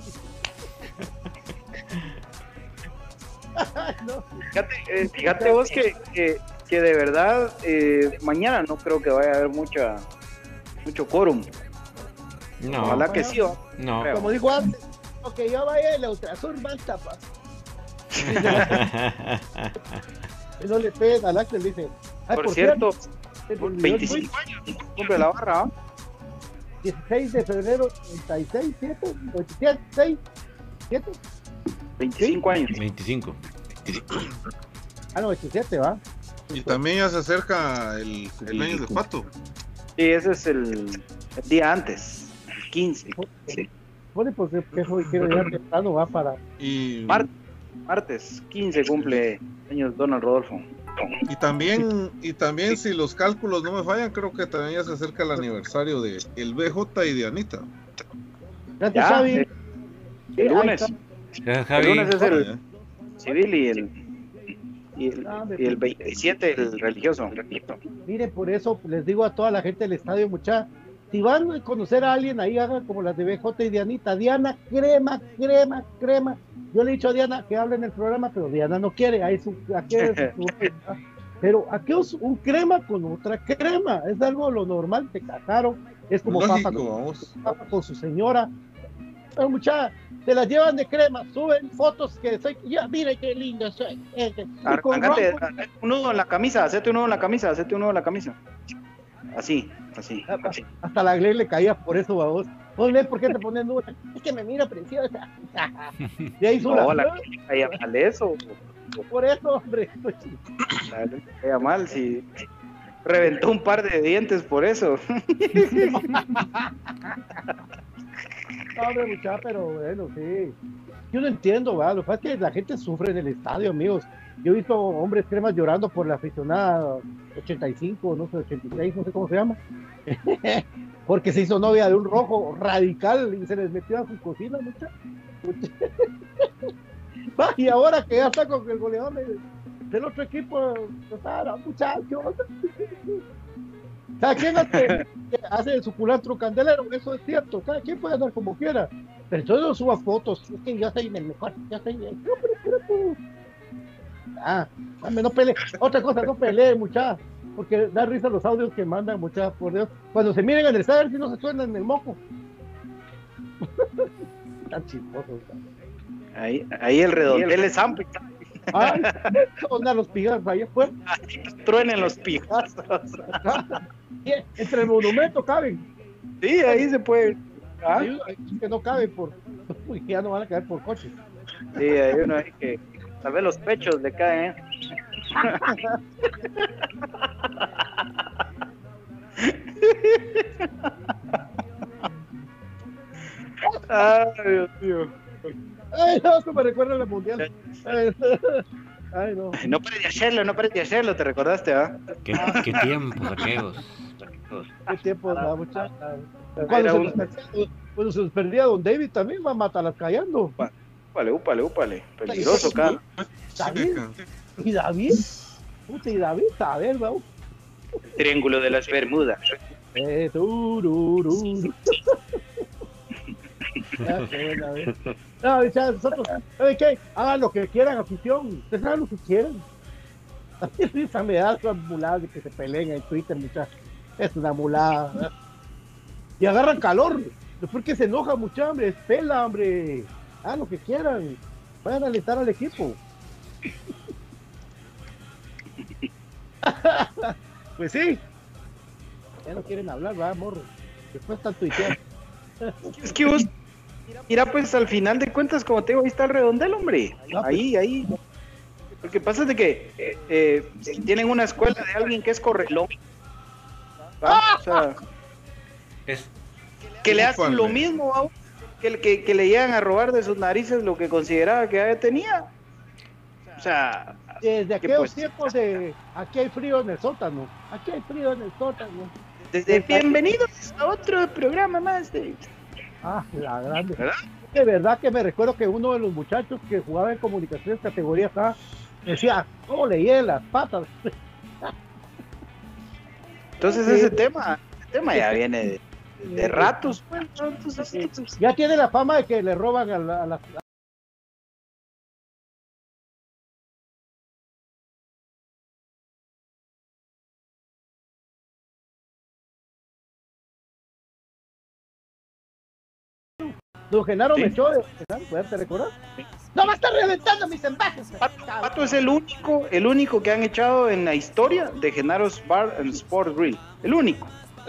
No. Fíjate, eh, fíjate vos que, que, que de verdad eh, mañana no creo que vaya a haber mucha mucho quórum. No, Ojalá que sí. no. Creo. Como dijo antes, que yo vaya el ultrasur basta, pa. No le peguen al Axel, dice. "Ay, Por cierto, me olvidó el 25 años cumple la barra. ¿va? 16 de febrero, 36, 7, 87, 6, 7. 25 años. 25. Ah, no, 27, va. Y también ya se acerca el cumpleaños de Pato. Sí, ese es el, el día antes, el 15. Sí. Pone pues que hoy quiero llegar temprano, va para. Y, Mar- martes 15 cumple años Donald Rodolfo. y también, y también si los cálculos no me fallan, creo que también ya se acerca el aniversario de el BJ y de Anita. Gracias, Ya, Sí, el ahí lunes. Gracias, El Javi. lunes es el civil y el, y el, Ah, y el 27 el religioso. Mire, por eso les digo a toda la gente del estadio, mucha, si van a conocer a alguien ahí, hagan como las de BJ y Dianita. Diana, crema, crema, crema. Yo le he dicho a Diana que hable en el programa, pero Diana no quiere. Ahí su, aquí es su- pero aquí es un crema con otra crema. Es algo lo normal, se casaron. Es como Lógico, papa, con- vamos. papa con su señora. Mucha, se las llevan de crema, suben fotos que soy, ya, mire qué lindo soy. eh, eh, rojo- hacete un nudo en la camisa, hacete un nudo en la camisa, hacete un nudo en la camisa. Así, así. así. Hasta la Glen le caía por eso, babos. Oye, ¿por qué te pones nubes? Es que me mira preciosa. Y ahí No, la... que caía mal eso. Por eso, hombre. La que caía mal, si reventó un par de dientes por eso. hombre, muchacha, pero bueno, sí. Yo no entiendo, ¿verdad? Lo que pasa es que la gente sufre en el estadio, amigos. Yo he visto hombres cremas llorando por la aficionada 85, no sé, 86, no sé cómo se llama. Porque se hizo novia de un rojo radical y se les metió a su cocina, muchacha. Va, y ahora que ya está con el goleador de- del otro equipo, muchachos. Cada quien hace, hace el suculantro candelero, eso es cierto. Cada quien puede andar como quiera. Pero entonces no suba fotos. Es que yo soy el mejor. Yo soy el. No, pero espérate. Ah, dame, no pelee. Otra cosa, no pelee, muchachos. Porque da risa los audios que mandan, muchachos, por Dios. Cuando se miren en el estadio, si no se suenan en el moco. Tan chismosos. Ahí, ahí el redondel es amplio. Ay, onda los pigazos allá afuera. Truenen los pigazos. Entre el monumento caben. Sí, ahí se puede. ¿Ah? Hay, hay que no caben por. Ya no van a caer por coches. Sí, hay uno ahí que. Tal vez los pechos le caen. Ay, Dios mío. Ay, no, eso me recuerda a la mundial. Ay, ay, no. No pares de hacerlo, no pares de hacerlo, ¿te recordaste, ah? ¿Qué, qué tiempos aquellos? Qué tiempo da, muchacha. Cuando se, un- nos perdía, cuando se nos perdía Don David también va a matarlas callando. Úpale, úpale, úpale. Peligroso, acá. David. ¿Y David? Puta, y David, a ver, vamos. Triángulo de las Bermudas. Eh, tururú. No, ya, nosotros, ¿saben qué? Hagan lo que quieran, afición. Ustedes hagan lo que quieran. A mí risa me da esas muladas de que se peleen en Twitter, muchachos. Es una mulada. ¿verdad? Y agarran calor. Después que se enoja mucha hambre, es pela, hombre. Hagan lo que quieran. Vayan a alentar al equipo. pues sí. Ya no quieren hablar, va, morro. Después están tuiteando. Es que vos, mira, pues al final de cuentas, como te digo, ahí está el redondel, hombre. Ahí, ahí. Lo que pasa es de que eh, eh, si tienen una escuela de alguien que es correlón. ¿va? O sea, Es, que le hacen lo mismo ¿va? que, que, que le llegan a robar de sus narices lo que consideraba que ya tenía. O sea, Desde que aquellos pues- tiempos de aquí hay frío en el sótano. Aquí hay frío en el sótano. desde bienvenidos a otro programa más de. Ah, la grande. ¿Verdad? De verdad que me recuerdo que uno de los muchachos que jugaba en comunicaciones categoría A decía, ¿cómo leía las patas? Entonces Sí. ese tema, ese tema ya viene de, de ratos. pues, Ya tiene la fama de que le roban a, la- a las Don Genaro Sí. me echó de Genaro, ¿puedes te recordar? No va a estar reventando mis envases. Pato, Pato es el único, el único que han echado en la historia de Genaro's Bar and Sport Grill. El único.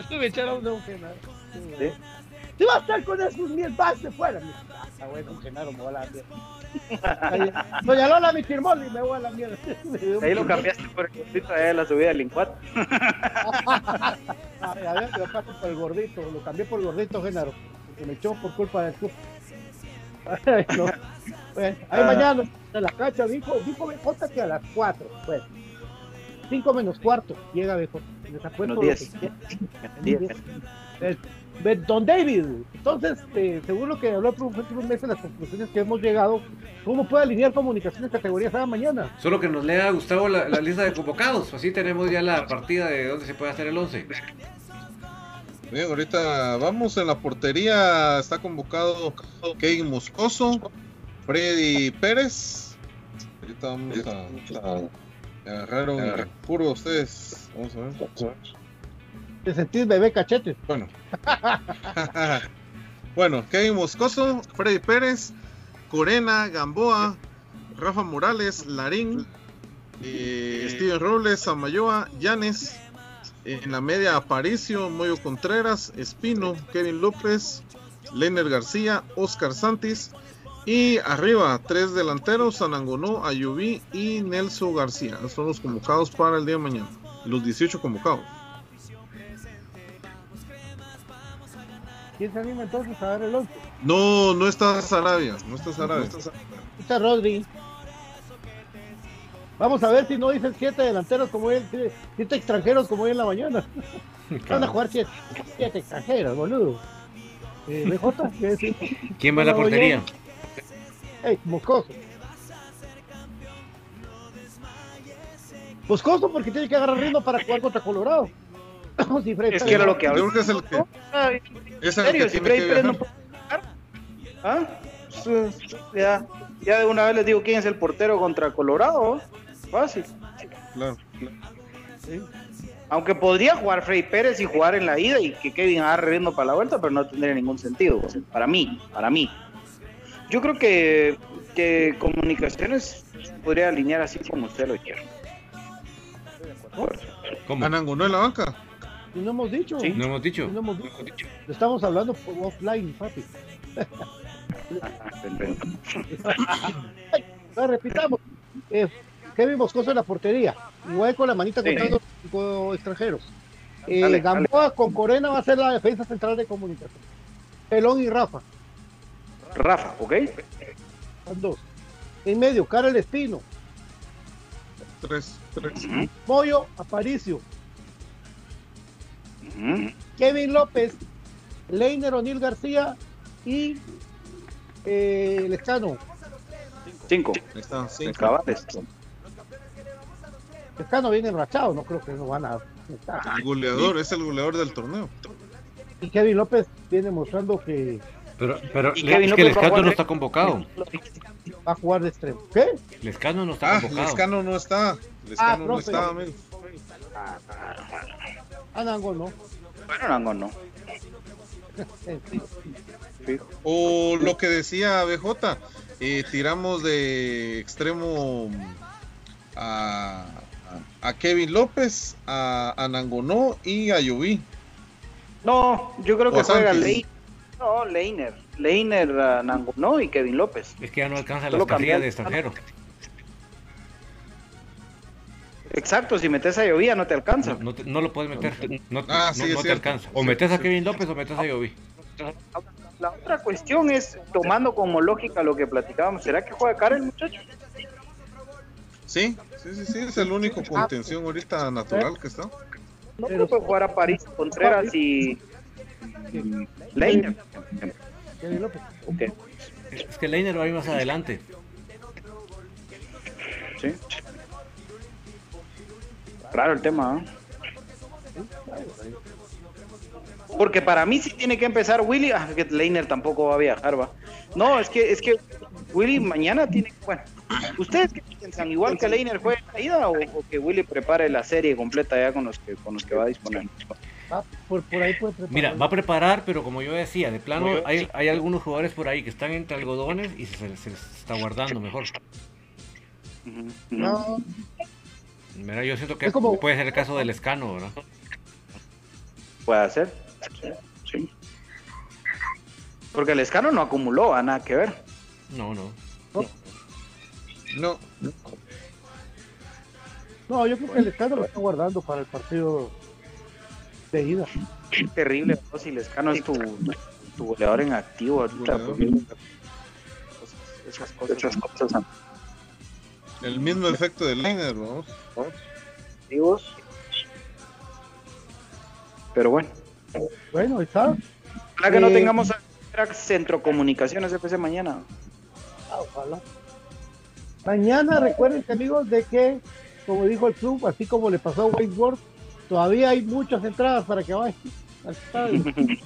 Me echaron de Don Genaro. ¿sí? Si va a estar con esos mi envases fuera. mi- Ah, está bueno, Don Genaro, me voy a la mierda. Ahí, Doña Lola me firmó y me voy a la mierda. Ahí lo cambiaste por el gordito allá de la subida del Incuat. A ver, lo paso por el gordito, lo cambié por el gordito, Genaro, porque me echó por culpa del club. Ay, no. Bueno, ahí Ah. mañana en la cancha dijo, dijo BJ que a las 4, pues. 5 menos cuarto llega BJ. Les apuesto Menos lo 10. que quieran. Don David, entonces, eh, según lo que habló profesor Cruz Mesa, las conclusiones que hemos llegado, ¿cómo puede alinear comunicaciones categorías A mañana? solo que nos lea Gustavo la, la lista de convocados. Así tenemos ya la partida de dónde se puede hacer el 11. Bien, ahorita vamos en la portería. Está convocado Kevin Moscoso, Freddy Pérez. Ahorita vamos a agarrar un curva ustedes. Vamos a ver. ¿Te sentís bebé cachete? Bueno. bueno, Kevin Moscoso, Freddy Pérez, Corena, Gamboa, Rafa Morales, Larín, eh, Steven Robles, Samayoa, Llanes. En la media Aparicio, Moyo Contreras, Espino, Kevin López, Lener García, Oscar Santis. Y arriba, tres delanteros, Sanangonó, Ayubí y Nelson García. Son los convocados para el día de mañana. Los 18 convocados. ¿Quién se anima entonces a dar el 11? No, no está Sarabia, no está Sarabia. Está Rodri. Vamos a ver si no dicen siete delanteros como él, siete extranjeros como hoy en la mañana. Van a jugar siete, siete extranjeros, boludo. Eh, BJ, ¿qué decir? ¿Quién va a la portería? Ey, Moscoso. Moscoso porque tiene que agarrar ritmo para jugar contra Colorado. Si Fred Es que era lo que que es el que, Ay, es ¿En el que serio? Si tiene Freddy que Pérez no puede jugar? ¿Ah? Ya, ya de una vez les digo quién es el portero contra Colorado. Fácil. Claro. Aunque podría jugar Freddy Pérez y jugar en la ida y que Kevin agarre ritmo para la vuelta, pero no tendría ningún sentido. Para mí, para mí. Yo creo que, que comunicaciones podría alinear así como usted lo quiere. ¿Cómo? Anangonó en la banca. Y no hemos dicho. Sí. ¿No hemos dicho? No hemos dicho. Estamos hablando offline, papi. Repitamos. Eh, Kevin Moscoso en la portería. Igual con la manita Sí. contando con extranjeros. Eh, Dale, Gamboa con Corena va a ser la defensa central de comunicación. Pelón y Rafa. Rafa, ¿ok? Van dos. En medio, Karel Espino. Tres. Tres. Moyo Aparicio. Kevin López. Leiner O'Neill García. Y eh, Lescano. Cinco. Ahí está, cinco. Lescano viene enrachado, no creo que no van a. estar. El goleador, es el goleador del torneo. Y Kevin López viene mostrando que Pero, pero es que López Lescano no está convocado. va a jugar de extremo. ¿Qué? Lescano no está Ah, convocado. Lescano no está. Lescano no profe. está, amigo. Anango no. Bueno, Nango no. O lo que decía BJ, eh, tiramos de extremo a, a Kevin López, a, a Nangonó y a Yoví. No, yo creo que juega. Leiner. No, Leiner. Leiner, uh, Nangonó y Kevin López. Es que ya no alcanza casillas cambiar- de extranjero. Exacto, si metes a Llovía no te alcanza. No, no te- no lo puedes meter. No, Ah, no- sí, no te alcanza. O metes a. Kevin López o metes a Yovi. La otra cuestión es, tomando como lógica lo que platicábamos, ¿será que juega cara el muchacho? Sí, sí, sí, sí, es el único contención ahorita natural que está. No creo que puede jugar a París, Contreras y Leiner. Kevin López. Ok, Es que Leiner va a ir más adelante. sí. Raro el tema, ¿eh? Porque para mí sí tiene que empezar Willy, ah, que Leiner tampoco va a viajar, va. No, es que es que Willy mañana tiene, bueno, ¿ustedes qué piensan? ¿Igual que Leiner juegue en la ida o, o que Willy prepare la serie completa ya con los que con los que va a disponer? Ah, por, por ahí puede preparar. Mira, va a preparar, pero como yo decía, de plano hay, hay algunos jugadores por ahí que están entre algodones y se, se les está guardando mejor. No, Mira, yo siento que Es como- puede ser el caso del escano, ¿verdad? Puede ser. Sí, sí. Porque el escano no acumuló, a nada que ver. No, no. No, no, yo creo que el escándalo lo está guardando para el partido de ida. Qué terrible, ¿no? si el escano es tu, tu goleador en activo ahorita. Goleador. pues, esas cosas, esas cosas el mismo efecto de Liner, vamos. activos. Pero bueno, Bueno, ahí está. ojalá que no Eh, tengamos a Centro Comunicaciones FC mañana. Ah, ojalá. Mañana recuerden amigos de que, como dijo el club, así como le pasó a Wayne Ward, todavía hay muchas entradas para que vayan al estadio.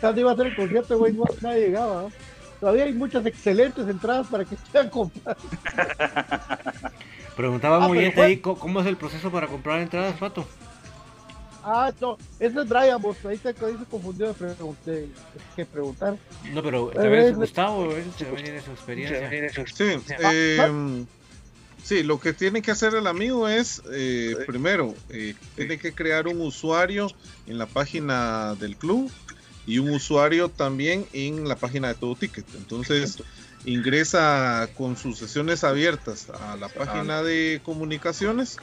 Cuando iba a hacer el concierto de Wayne Ward, nadie llegaba. ¿no? Todavía hay muchas excelentes entradas para que puedan comprar. Preguntaba Ah, muy bien ahí cómo es el proceso para comprar entradas, Pato. Ah, no, ese es Brian, vos ahí se, ahí se confundió de pregunté, que preguntar. No, pero Eh, es eh, Gustavo, tiene su experiencia. Sí, eh, sí, lo que tiene que hacer el amigo es, eh, primero, eh, tiene que crear un usuario en la página del club y un usuario también en la página de Todo Ticket. Entonces, ingresa con sus sesiones abiertas a la página de comunicaciones,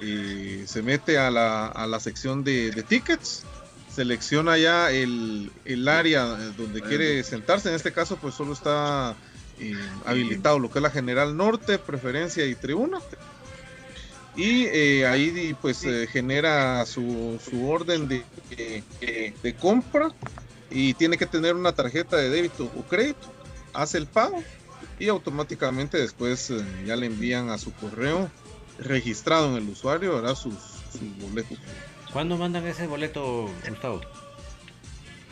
eh, se mete a la, a la sección de, de tickets, selecciona ya el, el área donde quiere sentarse. En este caso, pues solo está eh, habilitado lo que es la General Norte, preferencia y tribuna. Y eh, ahí pues genera su, su orden de, de- de compra y tiene que tener una tarjeta de débito o crédito. Hace el pago y automáticamente después ya le envían a su correo registrado en el usuario ¿verdad? sus, sus boletos. ¿Cuándo mandan ese boleto, Gustavo?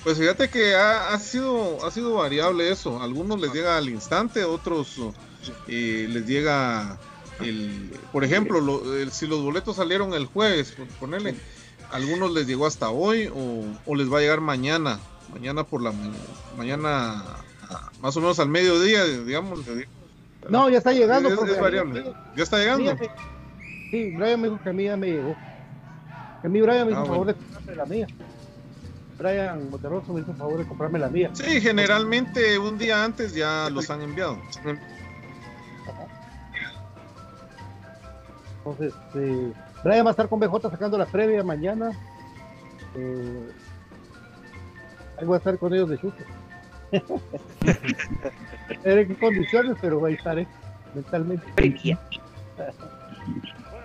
Pues fíjate que ha, ha sido ha sido variable eso. Algunos les llega al instante, otros eh, les llega el, por ejemplo, lo- el- si los boletos salieron el jueves, ponerle, algunos les llegó hasta hoy o, o les va a llegar mañana, mañana por la ma- mañana más o menos al mediodía, digamos. No, ya está llegando. Es, es profe. variable. Ya está llegando. Sí, Sí, Brian me dijo que a mí ya me llegó. Que a mí Brian me hizo Ah, favor bueno. de comprarme la mía. Brian Monterroso me hizo favor de comprarme la mía. Sí, generalmente un día antes ya los han enviado. Entonces, eh, Brian va a estar con BJ sacando la previa mañana. Eh, ahí voy a estar con ellos de chute. en qué condiciones, pero ahí estaré mentalmente.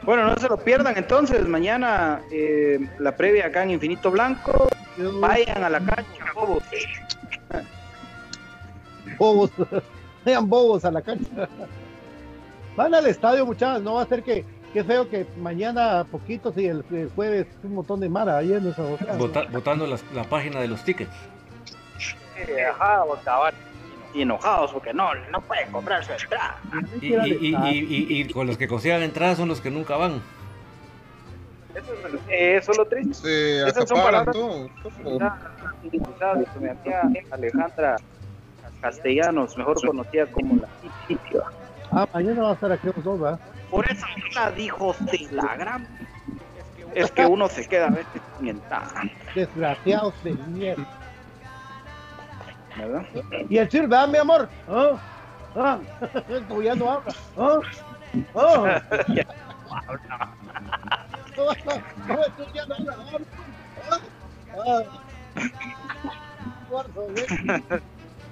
Bueno, no se lo pierdan entonces. Mañana eh, la previa acá en Infinito Blanco. Vayan a la cancha, bobos. Bobos. Vayan bobos a la cancha. Van al estadio, muchachos. No va a ser que, que feo que mañana poquitos y el, el jueves un montón de mara ahí en esa Vota- votando las- la página de los tickets. Enojados, cabal. Y enojados porque no, no pueden comprar su entrada. Y, y- y- y- y- y con los que consigan entradas son los que nunca van. Eso es lo triste. Se Esas son palabras todo. Alejandra Castellanos, mejor conocida como la Chichiva. Ah, mañana va a estar aquí ¿va? Por eso la dijo de la gran. Es que uno se queda a veces sin entrada, Desgraciados de mierda. ¿Verdad? Y el Sir, ¿verdad, mi amor? ¿Ah? ¿Ah? Ya no habla. ¿Ah? ¿Ah? Ya no hablas. ¿Ah? ¿Ah?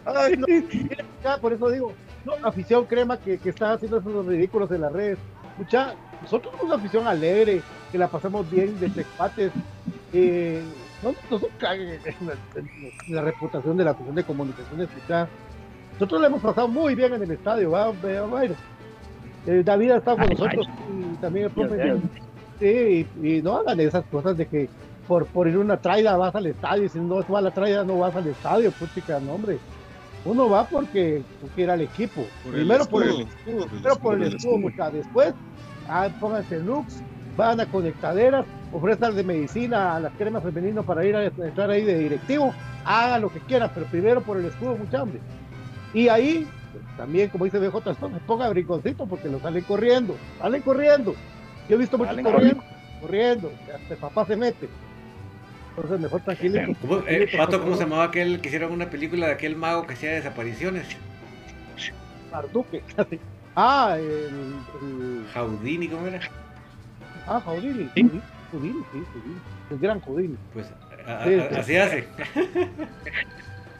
Ay, no. Mira, por eso digo, no, afición crema que, que está haciendo esos ridículos en las redes. Escucha, nosotros somos una afición alegre, que la pasamos bien de expates. Eh, no, no se caguen en la, en la reputación de la afición de comunicaciones. Escucha, nosotros le hemos pasado muy bien en el estadio, ¿va? Bueno, eh, David ha estado con nosotros y también el profe. Sí, y, y no hagan esas cosas de que por, por ir a una traida vas al estadio, y si no vas a la traida no vas al estadio, puchica, no hombre. Uno va porque, porque ir al equipo. Por el Primero por el escudo, escudo, por el primero por el escudo, escudo, muchachos. Después, ah, pónganse looks, van a conectaderas, ofrezcan de medicina a las cremas femeninas para ir a entrar ahí de directivo, hagan lo que quieran, pero primero por el escudo, mucha hambre. Y ahí, también, como dice BJ, ponga brinconcito porque lo salen corriendo, salen corriendo. Yo he visto muchos corriendo, corriendo, hasta el papá se mete. Entonces, mejor tranquilito. ¿Cómo, eh, Pato, ¿cómo se llamaba aquel que hicieron una película de aquel mago que hacía desapariciones? Marduque. Ah, el, el- Jaudini, ¿cómo era? Ah, Houdini. Houdini, Houdini, sí, Houdini. El gran Houdini. Pues a- a- Sí, a- sí. así hace.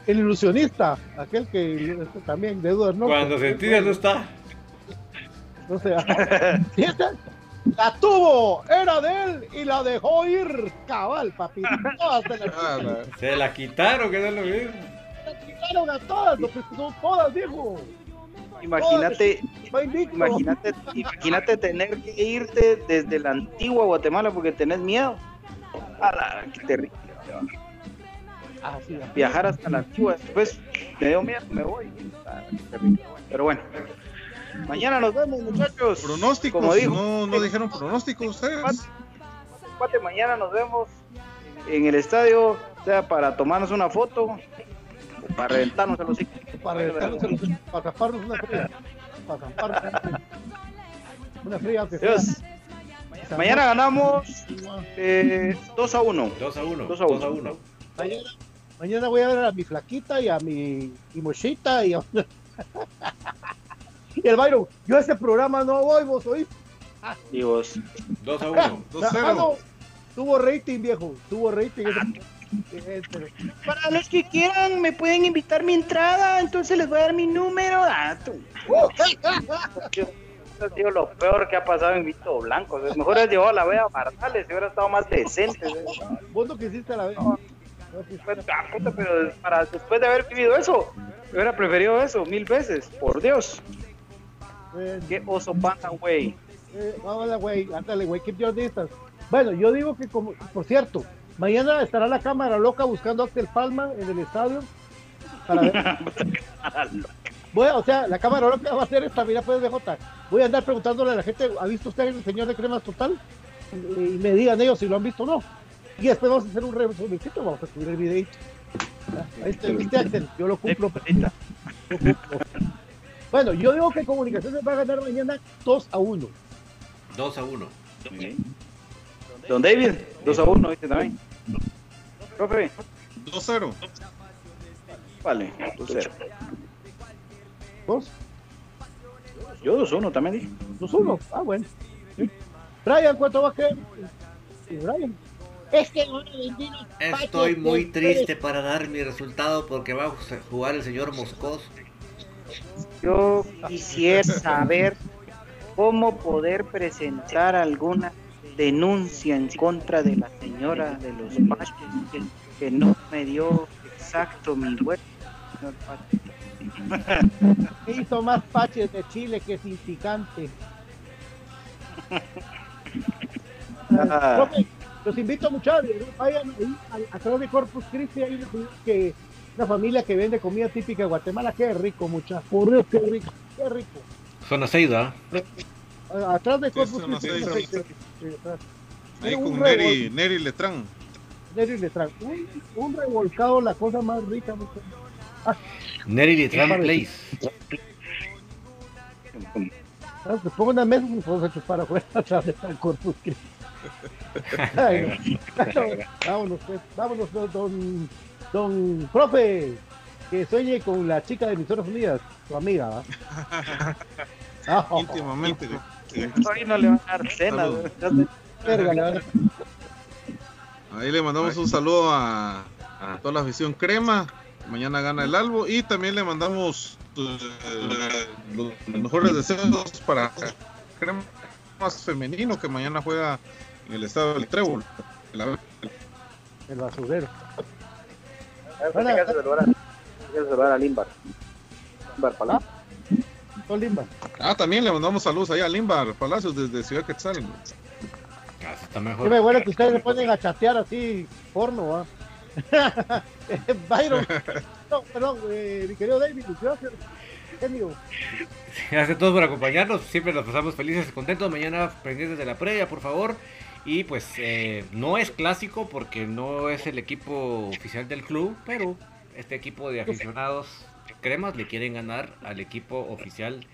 El ilusionista, aquel que este, también de Edward Norton. Cuando sentidas no está. No sé. ¿sí? La tuvo, era de él y la dejó ir cabal, papi. Todas se la Ah, Se la quitaron, que no es lo mismo. la quitaron a todas, lo que son todas, viejo. Imagínate, imagínate, imagínate tener que irte desde la antigua Guatemala porque tenés miedo. A la, qué terrible. Ah, sí, Viajar hasta la antigua, después me dio miedo, me voy. Ah. Pero bueno, mañana nos vemos, muchachos. Pronósticos, Como dijo, no, no dijeron pronósticos ustedes. Mañana nos vemos en el estadio, sea para tomarnos una foto para reventarnos a los hijos. para reventarnos el- para taparnos una fría. Para taparnos una fría, aunque sea. Dios. Mañana ganamos eh, 2 a 1. 2 a 1. 2 a 2 a 1. 1. Mañana, mañana voy a ver a mi flaquita y a mi y mochita y a... y el Byron, yo a ese programa no voy, vos oís. Dios. 2 a 1. 2-0. Ah, no, tuvo rating, viejo, tuvo rating. ese- eh, pero- Para los que quieran, me pueden invitar mi entrada, entonces les voy a dar mi número. Ah, tú. Eso ha sido lo peor que ha pasado en Vito Blanco. O sea, mejor has llevado a la vea Martales, si hubiera estado más decente. ¿eh? Vos no quisiste a la vez. Bueno, ah, puta, pero para después de haber vivido eso, yo hubiera preferido eso mil veces. Por Dios, Eh, qué oso panda, güey. eh, vámonos, güey, ándale, güey, keep your distance. Bueno, yo digo que, como, por cierto, mañana estará la cámara loca buscando a Axel Palma en el estadio. Para ver. Voy a- o sea, la cámara loca va a ser esta, mira, pues, BJ. Voy a andar preguntándole a la gente, ¿ha visto usted el señor de Cremas Total? Y me digan ellos si lo han visto o no. Y después vamos a hacer un resumencito, vamos a subir el videito. Ahí está, ¿viste, Axel? Yo lo cumplo. Lo cumplo. Bueno, yo digo que Comunicaciones va a ganar mañana 2 a 1. 2 a 1. Don David, 2 a 1, ¿viste también? Profe, 2-0. vale, 2 0. ¿Dos? Yo 2 1 también dije. 2 1. Ah, bueno. Sí. Brian, ¿cuánto va a quedar? Brian. Es que Estoy muy triste para dar mi resultado porque va a jugar el señor Moscoso. Yo quisiera saber cómo poder presentar alguna denuncia en contra de la señora de los paches que, que no me dio exacto mi vuelta. señor Pache. Hizo más paches de Chile que sin picante. Ah. Profe, los invito muchachos, ¿no? vayan ahí a, a través de Corpus Christi, hay una, familia que, una familia que vende comida típica de Guatemala, qué rico muchachos, por Dios, qué rico, qué rico. Zona Seida. Atrás de Corpus no Christi. Ahí con un Neri, Neri Letrán. Neri le trae un, un revolcado, la cosa más rica. muchachos. Neri Para- Place. Ah, Se pongo una mesa y me puedo chupar afuera atrás de Corpus Christi. Ay, vámonos, pues, vámonos, don, don, don profe, que sueñe con la chica de Emisoras Unidas, tu amiga. Ah, oh, Íntimamente. Hoy no le van a dar cena. Ahí le mandamos un saludo a, a toda la afición crema. Mañana gana el Albo. Y también le mandamos eh, los mejores deseos para crema más femenino que mañana juega en el estado del Trébol. La- El basurero. Hay que saludar a Limbar. Limbar Palá. Son limbas. Ah, también le mandamos saludos allá a Limbar Palacios desde Ciudad Quetzal. Ah, está Qué mejor. me bueno que ustedes se ponen a chatear así, porno, ¿va? Byron, no, perdón, eh, mi querido David, gracias. Genio. Gracias a todos por acompañarnos. Siempre nos pasamos felices y contentos. Mañana pendientes de la previa, por favor. Y pues eh, no es clásico porque no es el equipo oficial del club, pero este equipo de aficionados cremas le quieren ganar al equipo oficial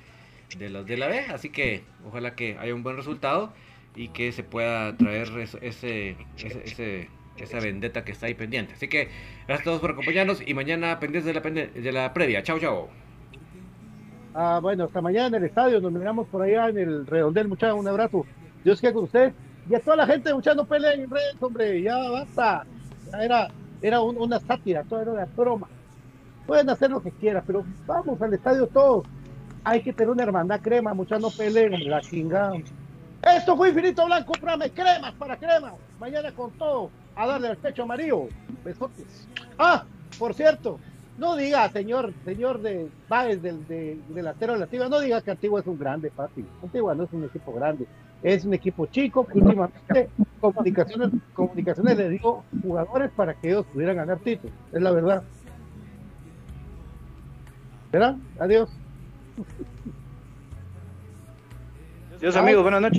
de los de la B. Así que ojalá que haya un buen resultado y que se pueda traer ese, ese, ese- esa vendetta que está ahí pendiente. Así que gracias a todos por acompañarnos y mañana pendientes de la, de la previa. Chao, chao. Ah, bueno, hasta mañana en el estadio, nos miramos por allá en el redondel, muchachos, un abrazo. Dios que con usted. Y a toda la gente, muchachos, no peleen en redes, hombre, ya basta. Era, era un- una sátira, todo era una broma. Pueden hacer lo que quieran, pero vamos al estadio todos. Hay que tener una hermandad crema, muchachos, no peleen, la chingada. Esto fue Infinito Blanco, cómprame cremas para cremas. Mañana con todo, a darle al pecho amarillo. Besotes. Ah, por cierto, no diga, señor, señor de Baez del de, delantero de la Antigua, no diga que Antigua es un grande, papi. Antigua no es un equipo grande, es un equipo chico que últimamente comunicaciones, comunicaciones le dio jugadores para que ellos pudieran ganar títulos. Es la verdad. ¿Verdad? Adiós. Dios amigos, buenas noches.